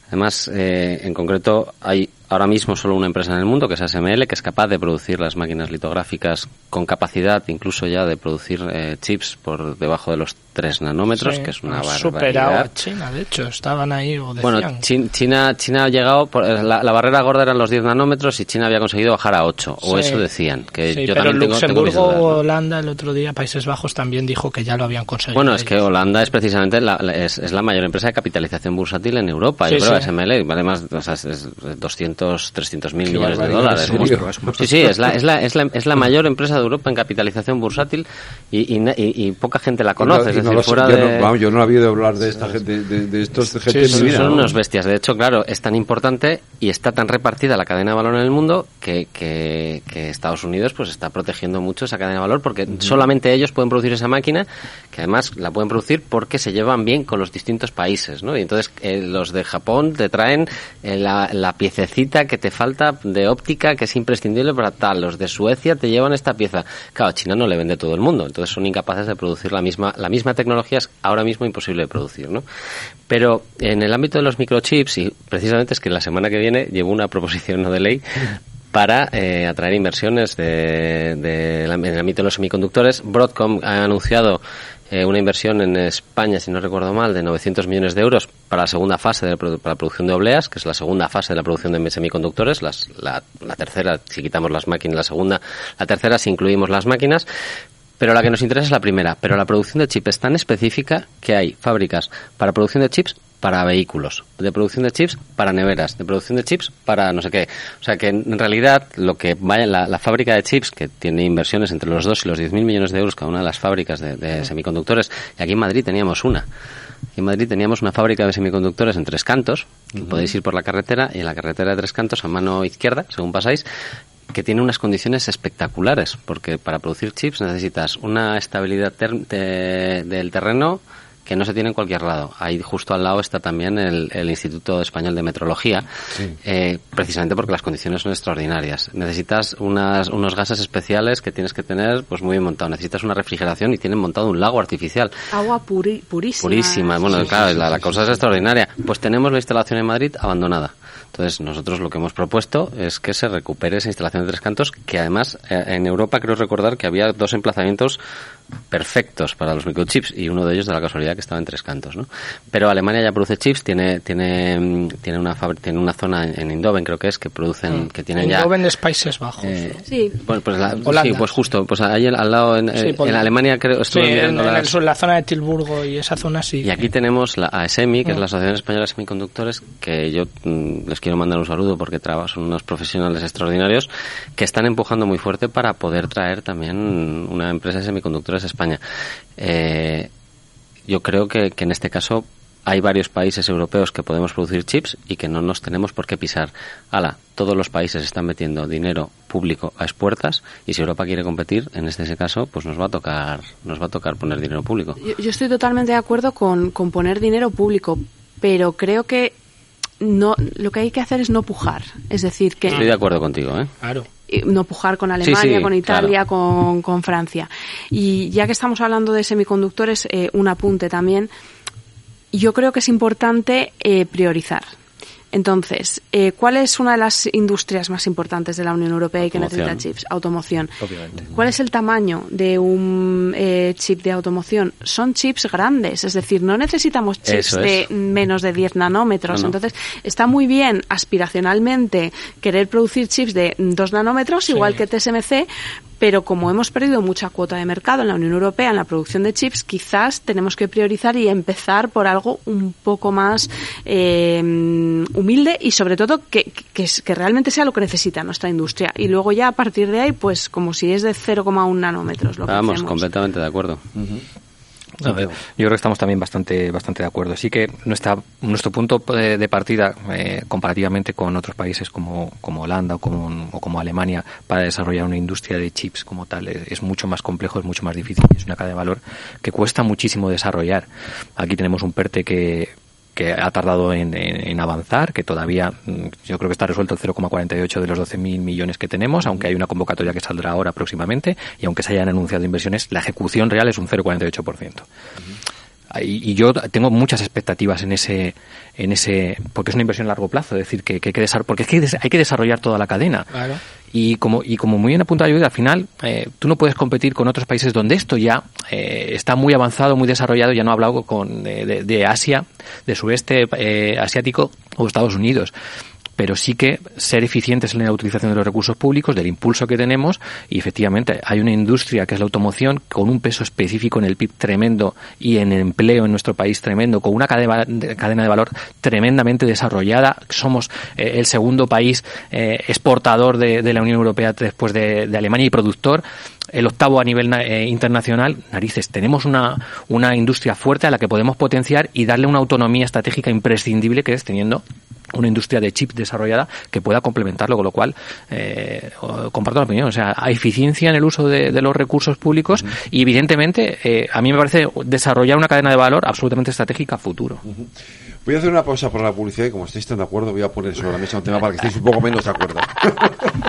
Además, eh, en concreto, hay ahora mismo solo una empresa en el mundo, que es ASML, que es capaz de producir las máquinas litográficas con capacidad incluso ya de producir eh, chips por debajo de los 3 nanómetros, Sí, que es una han superado barbaridad. a China, de hecho, estaban ahí o decían. Bueno, Chin- China, China ha llegado, por- eh, la, la barrera gorda eran los 10 nanómetros y China había conseguido bajar a 8, o eso decían, que Sí, yo pero también tengo, tengo Luxemburgo dudas. Holanda el otro día, Países Bajos también dijo que ya lo habían conseguido. Bueno, es que. Holanda es precisamente la, es, es la mayor empresa de capitalización bursátil en Europa. Yo creo sí. que SML vale más, o sea, es, es 200, 300 mil millones de dólares. Sí, sí, es la, es, la, es, la, es la mayor empresa de Europa en capitalización bursátil y, y, na- y- y poca gente la conoce. No- es no decir, fuera yo, de... no, vamos, yo no he habido hablar de esta gente, de, de estos Sí, son ¿no? unos bestias. De hecho, claro, es tan importante y está tan repartida la cadena de valor en el mundo que, que, que Estados Unidos pues está protegiendo mucho esa cadena de valor porque solamente ellos pueden producir esa máquina, que además la pueden producir porque se llevan bien con los distintos países, ¿no? Y entonces eh, los de Japón te traen eh, la, la piececita que te falta de óptica que es imprescindible para tal. Los de Suecia te llevan esta pieza. Claro, China no le vende todo el mundo, entonces son incapaces de producir la misma la misma tecnología es ahora mismo imposible de producir, ¿no? Pero en el ámbito de los microchips, y precisamente es que la semana que viene llevo una proposición no de ley para eh, atraer inversiones de, de la- en el ámbito de los semiconductores. Broadcom ha anunciado eh, una inversión en España, si no recuerdo mal, de 900 millones de euros para la segunda fase de la, producción de obleas, que es la segunda fase de la producción de semiconductores, las- la, la tercera si quitamos las máquinas, la segunda, la tercera si incluimos las máquinas. Pero la que nos interesa es la primera. Pero la producción de chips es tan específica que hay fábricas para producción de chips para vehículos, de producción de chips para neveras, de producción de chips para no sé qué. O sea que en realidad lo que vaya la, la fábrica de chips, que tiene inversiones entre los 2 y los 10.000 millones de euros cada una de las fábricas de, de semiconductores, y aquí en Madrid teníamos una. Aquí en Madrid teníamos una fábrica de semiconductores en Tres Cantos, que podéis ir por la carretera, y en la carretera de Tres Cantos, a mano izquierda, según pasáis, que tiene unas condiciones espectaculares, porque para producir chips necesitas una estabilidad ter- de- del terreno que no se tiene en cualquier lado. Ahí justo al lado está también el, el Instituto Español de Metrología, eh, precisamente porque las condiciones son extraordinarias. Necesitas unas, unos gases especiales que tienes que tener pues muy bien montado. Necesitas una refrigeración y tienen montado un lago artificial Agua puri- purísima. purísima. Bueno, claro, la, la cosa es extraordinaria. Pues tenemos la instalación en Madrid abandonada. Entonces, nosotros lo que hemos propuesto es que se recupere esa instalación de tres cantos, que además eh, en Europa creo recordar que había dos emplazamientos perfectos para los microchips y uno de ellos de la casualidad que estaba en tres cantos, ¿no? Pero Alemania ya produce chips, tiene tiene mm, tiene una fabri- tiene una zona en, en Eindhoven creo que es que producen que tienen ya Eindhoven es Países Bajos. eh, Sí. bueno, pues la- Holanda. sí, pues justo, pues ahí al, lado en, Sí, eh, en Alemania creo Sí, estuve en, en el las- sur, la zona de Tilburgo y esa zona sí. y aquí tenemos la ASEMI, que es Mm. la Asociación Española de Semiconductores, que yo mm, les quiero mandar un saludo porque traba- son unos profesionales extraordinarios que están empujando muy fuerte para poder traer también una empresa de semiconductores España. Eh, yo creo que, que en este caso hay varios países europeos que podemos producir chips y que no nos tenemos por qué pisar. Ala, todos los países están metiendo dinero público a expuertas y si Europa quiere competir, en este caso, pues nos va a tocar, nos va a tocar poner dinero público. Yo, yo estoy totalmente de acuerdo con, con poner dinero público, pero creo que no lo que hay que hacer es no pujar. Es decir, que Estoy de acuerdo contigo, ¿eh? Claro. Eh, no pujar con Alemania, Sí, sí, con Italia, con, con Francia. Y ya que estamos hablando de semiconductores, eh, un apunte también. Yo creo que es importante eh, priorizar. Entonces, eh, ¿cuál es una de las industrias más importantes de la Unión Europea y que necesita chips? Automoción. Obviamente. ¿Cuál es el tamaño de un eh, chip de automoción? Son chips grandes, es decir, no necesitamos chips Eso de es. menos de 10 nanómetros. No, no. Entonces, está muy bien aspiracionalmente querer producir chips de 2 nanómetros, igual que TSMC, pero como hemos perdido mucha cuota de mercado en la Unión Europea en la producción de chips, quizás tenemos que priorizar y empezar por algo un poco más eh, humilde y sobre todo que, que, que realmente sea lo que necesita nuestra industria. Y luego ya a partir de ahí, pues como si es de 0,1 nanómetros lo que Vamos, hacemos. completamente de acuerdo. Yo creo que estamos también bastante bastante de acuerdo. Sí que nuestra, nuestro punto de, partida, eh, comparativamente con otros países como, como Holanda o como, Alemania, para desarrollar una industria de chips como tal, es, es mucho más complejo, es mucho más difícil. Es una cadena de valor que cuesta muchísimo desarrollar. Aquí tenemos un PERTE que que ha tardado en, avanzar, que todavía mm, yo creo que está resuelto el 0,48 de los 12.000 millones que tenemos, aunque hay una convocatoria que saldrá ahora próximamente, y aunque se hayan anunciado inversiones, la ejecución real es un 0,48%. Y, y yo tengo muchas expectativas en ese, en ese, porque es una inversión a largo plazo, es decir, que, que hay que porque es que hay que desarrollar toda la cadena. Claro. Y como, y como muy bien apuntado Judith, al final eh, tú no puedes competir con otros países donde esto ya eh, está muy avanzado, muy desarrollado, ya no he hablado con, eh, de, de Asia, de sudeste eh, asiático o Estados Unidos pero sí que ser eficientes en la utilización de los recursos públicos, del impulso que tenemos, y efectivamente hay una industria que es la automoción con un peso específico en el PIB tremendo y en el empleo en nuestro país tremendo, con una cadena de, valor tremendamente desarrollada. Somos eh, el segundo país eh, exportador de, la Unión Europea después de, Alemania y productor el octavo a nivel eh, internacional, narices, tenemos una, una industria fuerte a la que podemos potenciar y darle una autonomía estratégica imprescindible que es teniendo una industria de chip desarrollada que pueda complementarlo, con lo cual eh, comparto la opinión. O sea, hay eficiencia en el uso de, de los recursos públicos y evidentemente eh, a mí me parece desarrollar una cadena de valor absolutamente estratégica a futuro. Voy a hacer una pausa por la publicidad y como estáis tan de acuerdo voy a poner sobre la mesa un tema para que estéis un poco menos de acuerdo.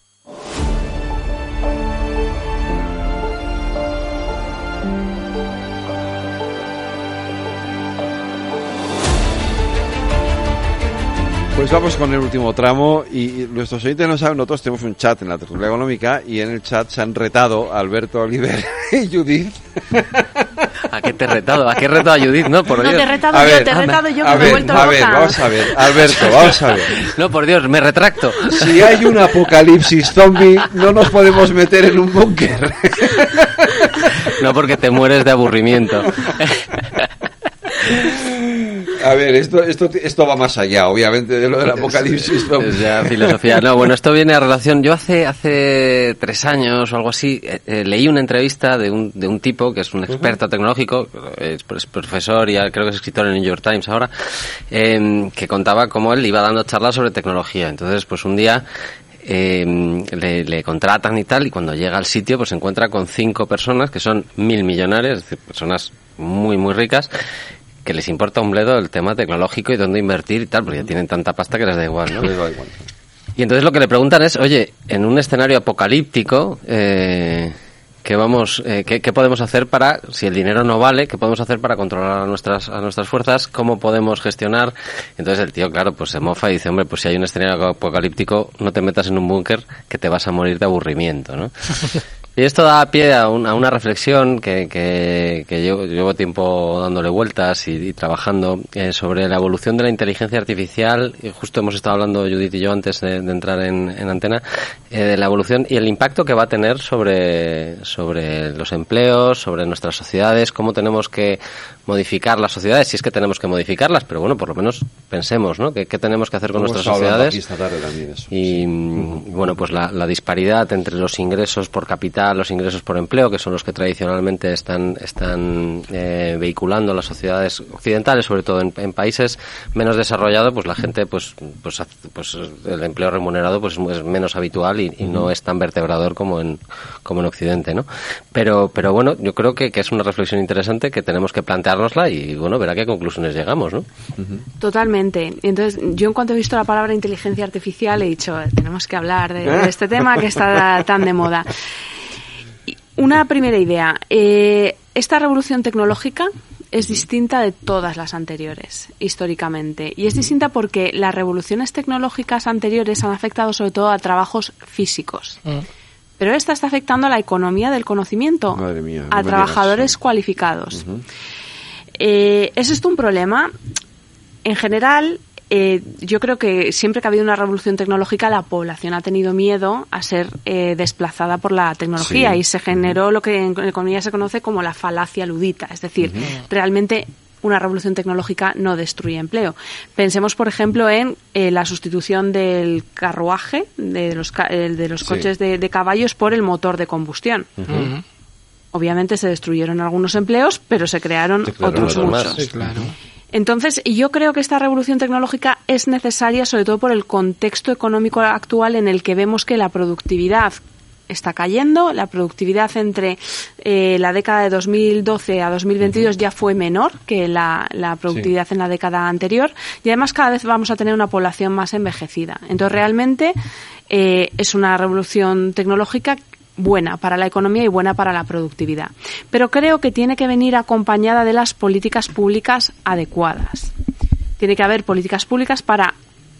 Pues vamos con el último tramo y y nuestros oyentes no saben, nosotros tenemos un chat en la tertulia económica y en el chat se han retado Alberto Oliver y Judith. ¿A qué te he retado? ¿A qué he retado a Judith? No, por No, Dios. te he retado A yo, ver, te he retado yo que me he ver, vuelto a ver, loca. vamos a ver, Alberto, vamos a ver. No, por Dios, me retracto. Si hay un apocalipsis zombie, no nos podemos meter en un búnker. No porque te mueres de aburrimiento. A ver, esto, esto, esto va más allá, obviamente, de lo del apocalipsis zombie. Es ya filosofía. No, bueno, esto viene a relación. Yo hace hace tres años o algo así eh, eh, leí una entrevista de un, de un tipo que es un experto tecnológico, es, es profesor y creo que es escritor en el New York Times ahora, eh, que contaba cómo él iba dando charlas sobre tecnología. Entonces, pues un día eh, le, le contratan y tal, y cuando llega al sitio, pues se encuentra con cinco personas que son mil millonarios, es decir, personas muy, muy ricas, que les importa un bledo el tema tecnológico y dónde invertir y tal, porque ya tienen tanta pasta que les da igual, ¿no? Y entonces lo que le preguntan es, oye, en un escenario apocalíptico, eh, ¿qué, vamos, eh, qué, qué podemos hacer para, si el dinero no vale, qué podemos hacer para controlar a nuestras, a nuestras fuerzas? ¿Cómo podemos gestionar? Entonces el tío, claro, pues se mofa y dice, hombre, pues si hay un escenario apocalíptico, no te metas en un búnker que te vas a morir de aburrimiento, ¿no? Y esto da pie a, una reflexión que, que, llevo, tiempo dándole vueltas y, trabajando eh, sobre la evolución de la inteligencia artificial. Y justo hemos estado hablando, Judith y yo, antes de, entrar en, en antena, eh, de la evolución y el impacto que va a tener sobre, sobre los empleos, sobre nuestras sociedades, cómo tenemos que modificar las sociedades, si es que tenemos que modificarlas, pero bueno, por lo menos pensemos, ¿no? ¿Qué, tenemos que hacer con nuestras sociedades? y, bueno, pues la, la disparidad entre los ingresos por capital los ingresos por empleo, que son los que tradicionalmente están, están eh, vehiculando las sociedades occidentales, sobre todo en, países menos desarrollados, pues la gente, pues, pues, pues el empleo remunerado pues es menos habitual y, no es tan vertebrador como en, como en Occidente, ¿no? Pero, pero bueno, yo creo que, es una reflexión interesante que tenemos que y, bueno, ver a qué conclusiones llegamos, ¿no? Totalmente. Entonces, yo en cuanto he visto la palabra inteligencia artificial he dicho, tenemos que hablar de este tema que está tan de moda. Una primera idea. Eh, esta revolución tecnológica es distinta de todas las anteriores, históricamente. Y es distinta porque las revoluciones tecnológicas anteriores han afectado sobre todo a trabajos físicos. Mm. Pero esta está afectando a la economía del conocimiento, a trabajadores cualificados. Eh, ¿Es esto un problema? En general, eh, yo creo que siempre que ha habido una revolución tecnológica, la población ha tenido miedo a ser eh, desplazada por la tecnología y se generó lo que en economía se conoce como la falacia ludita. Es decir, realmente una revolución tecnológica no destruye empleo. Pensemos, por ejemplo, en eh, la sustitución del carruaje, de los, de los coches de, caballos, por el motor de combustión. Obviamente se destruyeron algunos empleos, pero se crearon, otros muchos. claro. Entonces, yo creo que esta revolución tecnológica es necesaria sobre todo por el contexto económico actual en el que vemos que la productividad está cayendo. La productividad entre eh, la década de 2012 a 2022 ya fue menor que la, productividad en la década anterior y además cada vez vamos a tener una población más envejecida. Entonces realmente eh, es una revolución tecnológica buena para la economía y buena para la productividad. Pero creo que tiene que venir acompañada de las políticas públicas adecuadas. Tiene que haber políticas públicas para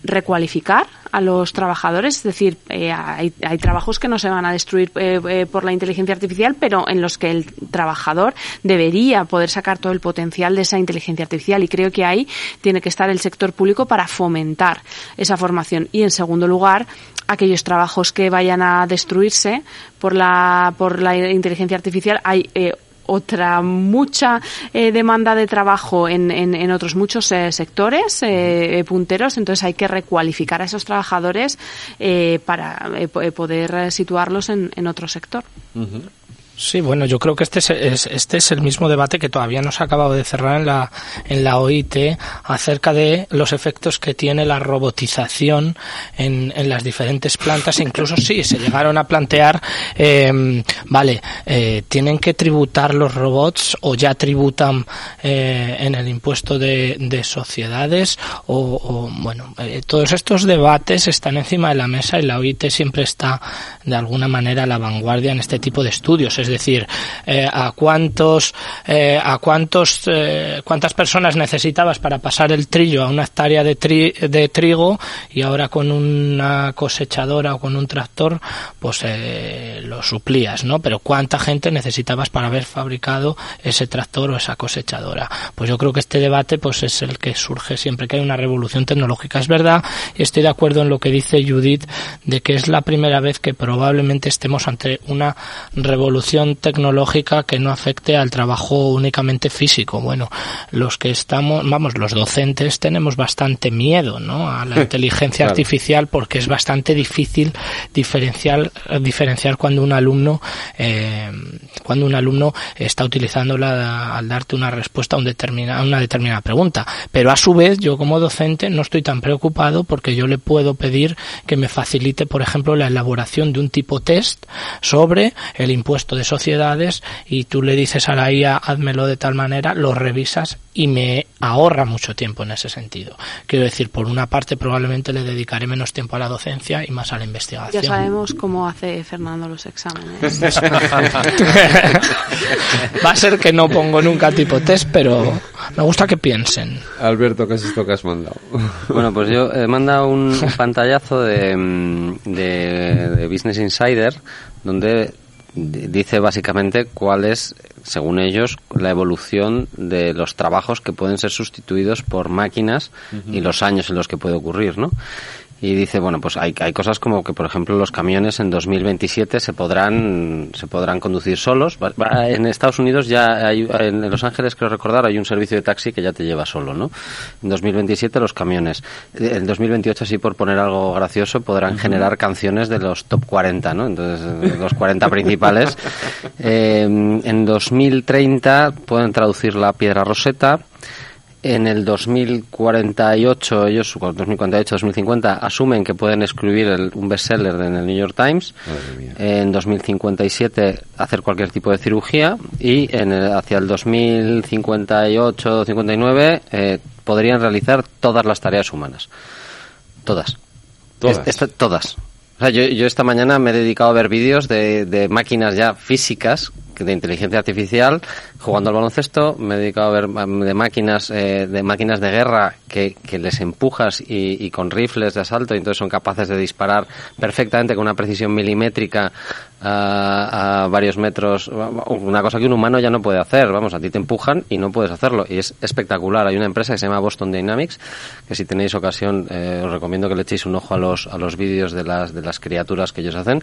recualificar a los trabajadores, es decir, eh, hay, trabajos que no se van a destruir eh, eh, por la inteligencia artificial, pero en los que el trabajador debería poder sacar todo el potencial de esa inteligencia artificial y creo que ahí tiene que estar el sector público para fomentar esa formación. Y en segundo lugar, aquellos trabajos que vayan a destruirse por la, por la inteligencia artificial, hay otra mucha eh, demanda de trabajo en, en, otros muchos eh, sectores eh, punteros, entonces hay que recualificar a esos trabajadores para poder situarlos en, en otro sector. Sí, bueno, yo creo que este es, este es el mismo debate que todavía no se ha acabado de cerrar en la, en la OIT acerca de los efectos que tiene la robotización en, en las diferentes plantas. Incluso sí, se llegaron a plantear, eh, vale, tienen que tributar los robots o ya tributan eh, en el impuesto de, de sociedades o, o bueno, eh, todos estos debates están encima de la mesa y la OIT siempre está de alguna manera a la vanguardia en este tipo de estudios. Es decir, eh, a cuántos, eh, a cuántos, eh, cuántas personas necesitabas para pasar el trillo a una hectárea de, de trigo y ahora con una cosechadora o con un tractor, pues lo suplías, ¿no? Pero cuánta gente necesitabas para haber fabricado ese tractor o esa cosechadora. Pues yo creo que este debate, pues es el que surge siempre que hay una revolución tecnológica. Es verdad, y estoy de acuerdo en lo que dice Judith, de que es la primera vez que probablemente estemos ante una revolución tecnológica que no afecte al trabajo únicamente físico. Bueno, los que estamos, vamos, los docentes tenemos bastante miedo, ¿no? A la inteligencia artificial porque es bastante difícil diferenciar, diferenciar cuando un alumno, eh, cuando un alumno está utilizándola al darte una respuesta a, un determina, una determinada pregunta. Pero a su vez, yo como docente no estoy tan preocupado porque yo le puedo pedir que me facilite, por ejemplo, la elaboración de un tipo test sobre el impuesto de sociedades y tú le dices a la IA, házmelo de tal manera, lo revisas y me ahorra mucho tiempo en ese sentido. Quiero decir, por una parte probablemente le dedicaré menos tiempo a la docencia y más a la investigación. Ya sabemos cómo hace Fernando los exámenes. Va a ser que no pongo nunca tipo test, pero me gusta que piensen. Alberto, ¿qué es esto que has mandado? Bueno, pues yo he mandado un pantallazo de, de Business Insider donde dice básicamente cuál es, según ellos, la evolución de los trabajos que pueden ser sustituidos por máquinas y los años en los que puede ocurrir, ¿no? Y dice bueno pues hay, hay cosas como que por ejemplo los camiones en 2027 se podrán se podrán conducir solos. En Estados Unidos ya hay en Los Ángeles creo recordar hay un servicio de taxi que ya te lleva solo no en 2027 los camiones en 2028 así por poner algo gracioso podrán generar canciones de los top 40 no entonces los 40 principales. Eh, en 2030 pueden traducir la piedra roseta en el 2048, ellos, 2048-2050, asumen que pueden escribir el, un bestseller en el New York Times. En 2057, hacer cualquier tipo de cirugía. Y en hacia el 2058-59, eh, podrían realizar todas las tareas humanas. Todas. Todas. todas. O sea, yo, yo, esta mañana me he dedicado a ver vídeos de, de máquinas ya físicas de inteligencia artificial jugando al baloncesto. Me he dedicado a ver de máquinas eh, de máquinas de guerra que, que les empujas y, con rifles de asalto y entonces son capaces de disparar perfectamente con una precisión milimétrica a, a, varios metros. Una cosa que un humano ya no puede hacer. Vamos a ti te empujan y no puedes hacerlo. Y es espectacular. Hay una empresa que se llama Boston Dynamics que si tenéis ocasión eh, os recomiendo que le echéis un ojo a los a los vídeos de las de las criaturas que ellos hacen.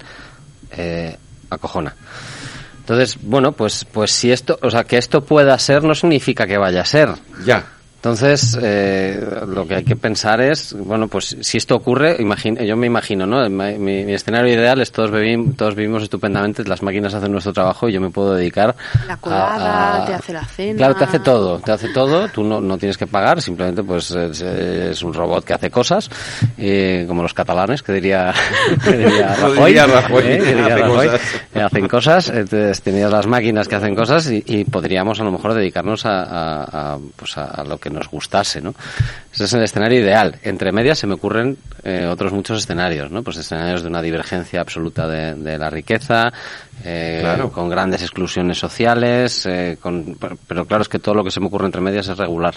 Eh, acojona entonces, bueno, pues, pues si esto, o sea, que esto pueda ser no significa que vaya a ser. Ya. Entonces, eh, lo que hay que pensar es, bueno, pues si esto ocurre, yo me imagino, ¿no? Mi, escenario ideal es todos, vivimos, todos vivimos estupendamente, las máquinas hacen nuestro trabajo y yo me puedo dedicar la colada, te hace la cena. Claro, te hace todo, te hace todo, tú no, no tienes que pagar, simplemente pues es, un robot que hace cosas, eh, como los catalanes, que diría, que diría Rajoy, ¿eh? que diría Rajoy eh, hacen cosas, entonces tenías las máquinas que hacen cosas y, y podríamos a lo mejor dedicarnos a, a, a pues a lo que nos gustase, ¿no? Ese es el escenario ideal. Entre medias se me ocurren eh, otros muchos escenarios, ¿no? Pues escenarios de una divergencia absoluta de, la riqueza, eh, con grandes exclusiones sociales, eh, con, pero claro es que todo lo que se me ocurre entre medias es regular.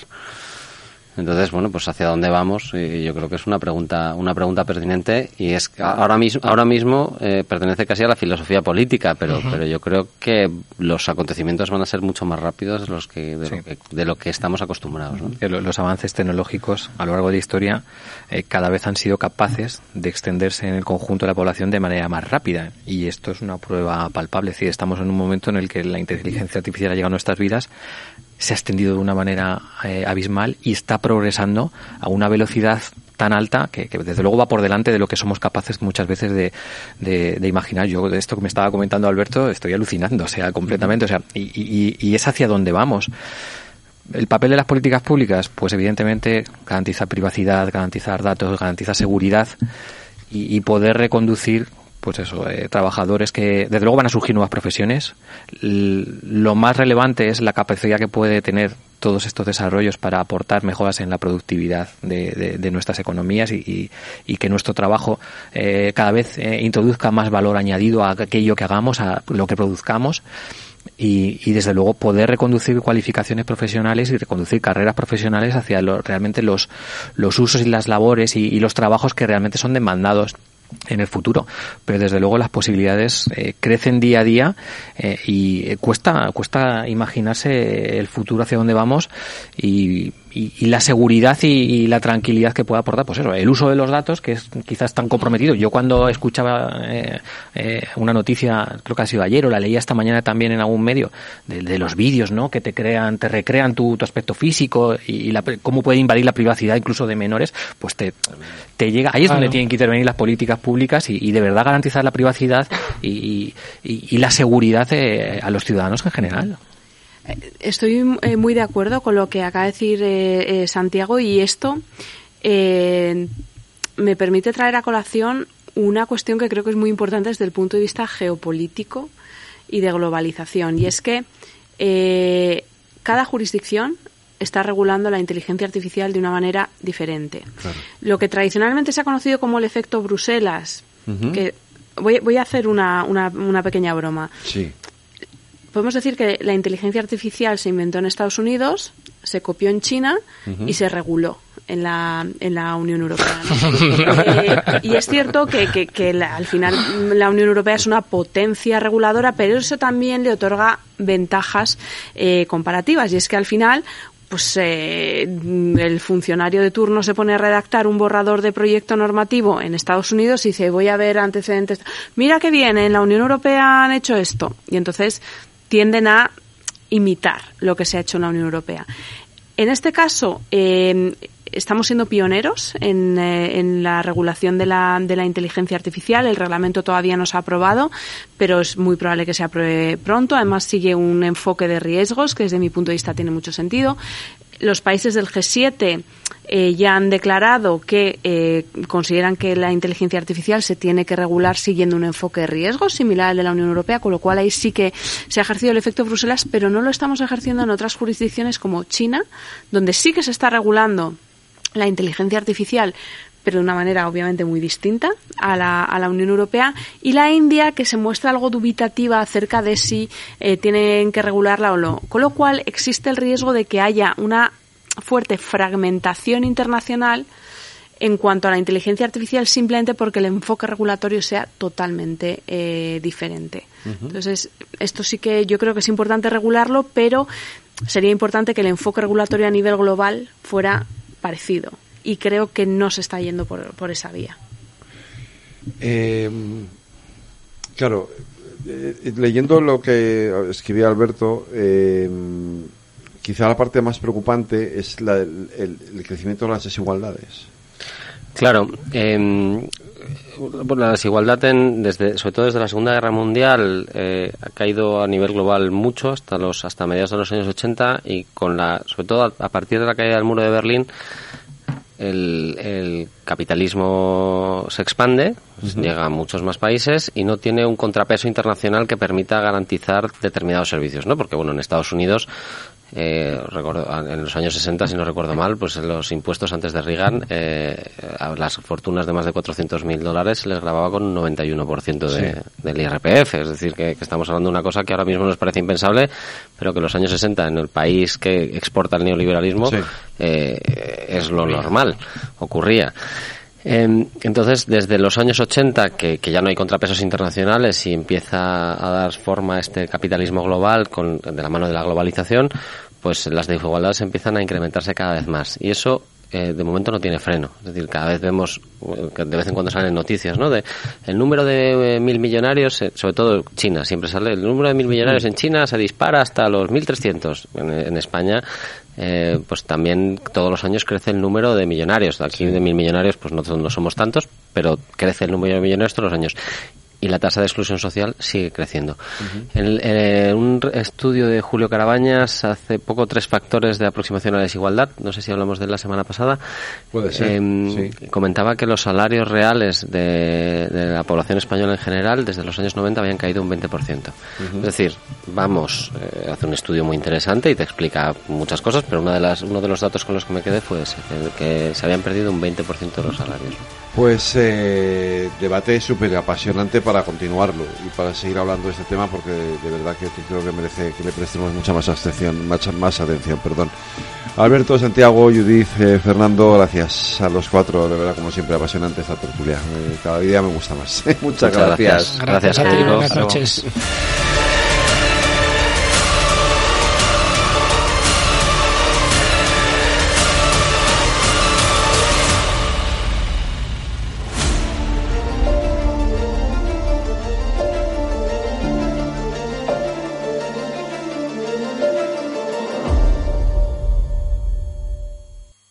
Entonces, bueno, pues hacia dónde vamos, y yo creo que es una pregunta, una pregunta pertinente y es ahora mismo, ahora mismo eh, pertenece casi a la filosofía política, pero, pero yo creo que los acontecimientos van a ser mucho más rápidos de los que de, lo, que, estamos acostumbrados. Los avances tecnológicos a lo largo de la historia eh, cada vez han sido capaces de extenderse en el conjunto de la población de manera más rápida y esto es una prueba palpable. Es decir, estamos en un momento en el que la inteligencia artificial ha llegado a nuestras vidas se ha extendido de una manera eh, abismal y está progresando a una velocidad tan alta que, desde luego va por delante de lo que somos capaces muchas veces de, de, imaginar. Yo de esto que me estaba comentando Alberto estoy alucinando, o sea, completamente, o sea, y, y, es hacia dónde vamos. El papel de las políticas públicas, pues evidentemente garantizar privacidad, garantizar datos, garantizar seguridad y poder reconducir pues eso, eh, trabajadores que desde luego van a surgir nuevas profesiones. lo más relevante es la capacidad que puede tener todos estos desarrollos para aportar mejoras en la productividad de, de, nuestras economías y, y, que nuestro trabajo eh, cada vez eh, introduzca más valor añadido a aquello que hagamos, a lo que produzcamos. Y, y, desde luego poder reconducir cualificaciones profesionales y reconducir carreras profesionales hacia realmente los, los usos y las labores y, los trabajos que realmente son demandados en el futuro. Pero desde luego las posibilidades eh, crecen día a día eh, y cuesta, cuesta imaginarse el futuro hacia dónde vamos y, y, la seguridad y, la tranquilidad que pueda aportar, pues eso, el uso de los datos, que es quizás tan comprometido. Yo cuando escuchaba eh, eh, una noticia, creo que ha sido ayer o la leía esta mañana también en algún medio, de, los vídeos, ¿no? Que te crean, te recrean tu, aspecto físico y, la, cómo puede invadir la privacidad incluso de menores, pues te, te llega, ahí es donde tienen que intervenir las políticas públicas y, de verdad garantizar la privacidad y, la seguridad eh, a los ciudadanos en general. Estoy eh, muy de acuerdo con lo que acaba de decir eh, eh, Santiago y esto me permite traer a colación una cuestión que creo que es muy importante desde el punto de vista geopolítico y de globalización y es que cada jurisdicción está regulando la inteligencia artificial de una manera diferente. Lo que tradicionalmente se ha conocido como el efecto Bruselas, que voy, voy, a hacer una, una, una pequeña broma. Sí podemos decir que la inteligencia artificial se inventó en Estados Unidos, se copió en China y se reguló en la, en la Unión Europea. Eh, y es cierto que, que, al final la Unión Europea es una potencia reguladora, pero eso también le otorga ventajas eh, comparativas. Y es que al final pues eh, el funcionario de turno se pone a redactar un borrador de proyecto normativo en Estados Unidos y dice voy a ver antecedentes. Mira que bien, en la Unión Europea han hecho esto. Y entonces tienden a imitar lo que se ha hecho en la Unión Europea. En este caso, eh, estamos siendo pioneros en, eh, en la regulación de la, de la, inteligencia artificial. El reglamento todavía no se ha aprobado, pero es muy probable que se apruebe pronto. Además, sigue un enfoque de riesgos que desde mi punto de vista tiene mucho sentido. Los países del G7 eh, ya han declarado que eh, consideran que la inteligencia artificial se tiene que regular siguiendo un enfoque de riesgos similar al de la Unión Europea, con lo cual ahí sí que se ha ejercido el efecto Bruselas, pero no lo estamos ejerciendo en otras jurisdicciones como China, donde sí que se está regulando la inteligencia artificial pero de una manera obviamente muy distinta a la, a la Unión Europea, y la India, que se muestra algo dubitativa acerca de si eh, tienen que regularla o no. Con lo cual existe el riesgo de que haya una fuerte fragmentación internacional en cuanto a la inteligencia artificial simplemente porque el enfoque regulatorio sea totalmente eh, diferente. Entonces, esto sí que yo creo que es importante regularlo, pero sería importante que el enfoque regulatorio a nivel global fuera parecido y creo que no se está yendo por, por esa vía. Eh, claro, eh, leyendo lo que escribía Alberto, eh, quizá la parte más preocupante es el, crecimiento de las desigualdades. Claro, eh, la desigualdad, desde, sobre todo desde la Segunda Guerra Mundial, eh, ha caído a nivel global mucho hasta los hasta mediados de los años 80 y con la, sobre todo a partir de la caída del muro de Berlín, el, capitalismo se expande, llega a muchos más países y no tiene un contrapeso internacional que permita garantizar determinados servicios, ¿no? Porque bueno, en Estados Unidos eh, en los años 60, si no recuerdo mal, pues los impuestos antes de Reagan, eh, a las fortunas de más de 400.000 dólares se les grababa con un 91% de, del IRPF. Es decir, que, estamos hablando de una cosa que ahora mismo nos parece impensable, pero que en los años 60, en el país que exporta el neoliberalismo, eh, es lo normal, ocurría. Em, entonces, desde los años 80, que, que, ya no hay contrapesos internacionales y empieza a dar forma a este capitalismo global con, de la mano de la globalización, pues las desigualdades empiezan a incrementarse cada vez más. Y eso eh, de momento no tiene freno. Es decir, cada vez vemos, eh, de vez en cuando salen noticias, ¿no? De el número de eh, mil millonarios, sobre todo China, siempre sale, el número de mil millonarios en China se dispara hasta los 1.300. En, en España, pues también todos los años crece el número de millonarios. Aquí de mil millonarios, pues no, no somos tantos, pero crece el número de millonarios todos los años y la tasa de exclusión social sigue creciendo. en, un estudio de Julio Carabañas hace poco tres factores de aproximación a la desigualdad, no sé si hablamos de él la semana pasada, Puede ser, em, comentaba que los salarios reales de, la población española en general desde los años 90 habían caído un 20%. Es decir, vamos, eh, hace un estudio muy interesante y te explica muchas cosas, pero una de las, uno de los datos con los que me quedé fue ese, que, se habían perdido un 20% de los salarios. Pues eh, debate súper apasionante para continuarlo y para seguir hablando de este tema porque de, verdad que, creo que merece que le prestemos mucha más atención, mucha más atención, perdón. Alberto, Santiago, Judith, eh, Fernando, gracias a los cuatro, de verdad como siempre apasionante esta tertulia. Eh, cada día me gusta más. Muchas, gracias. Gracias, gracias a ti. Buenas noches.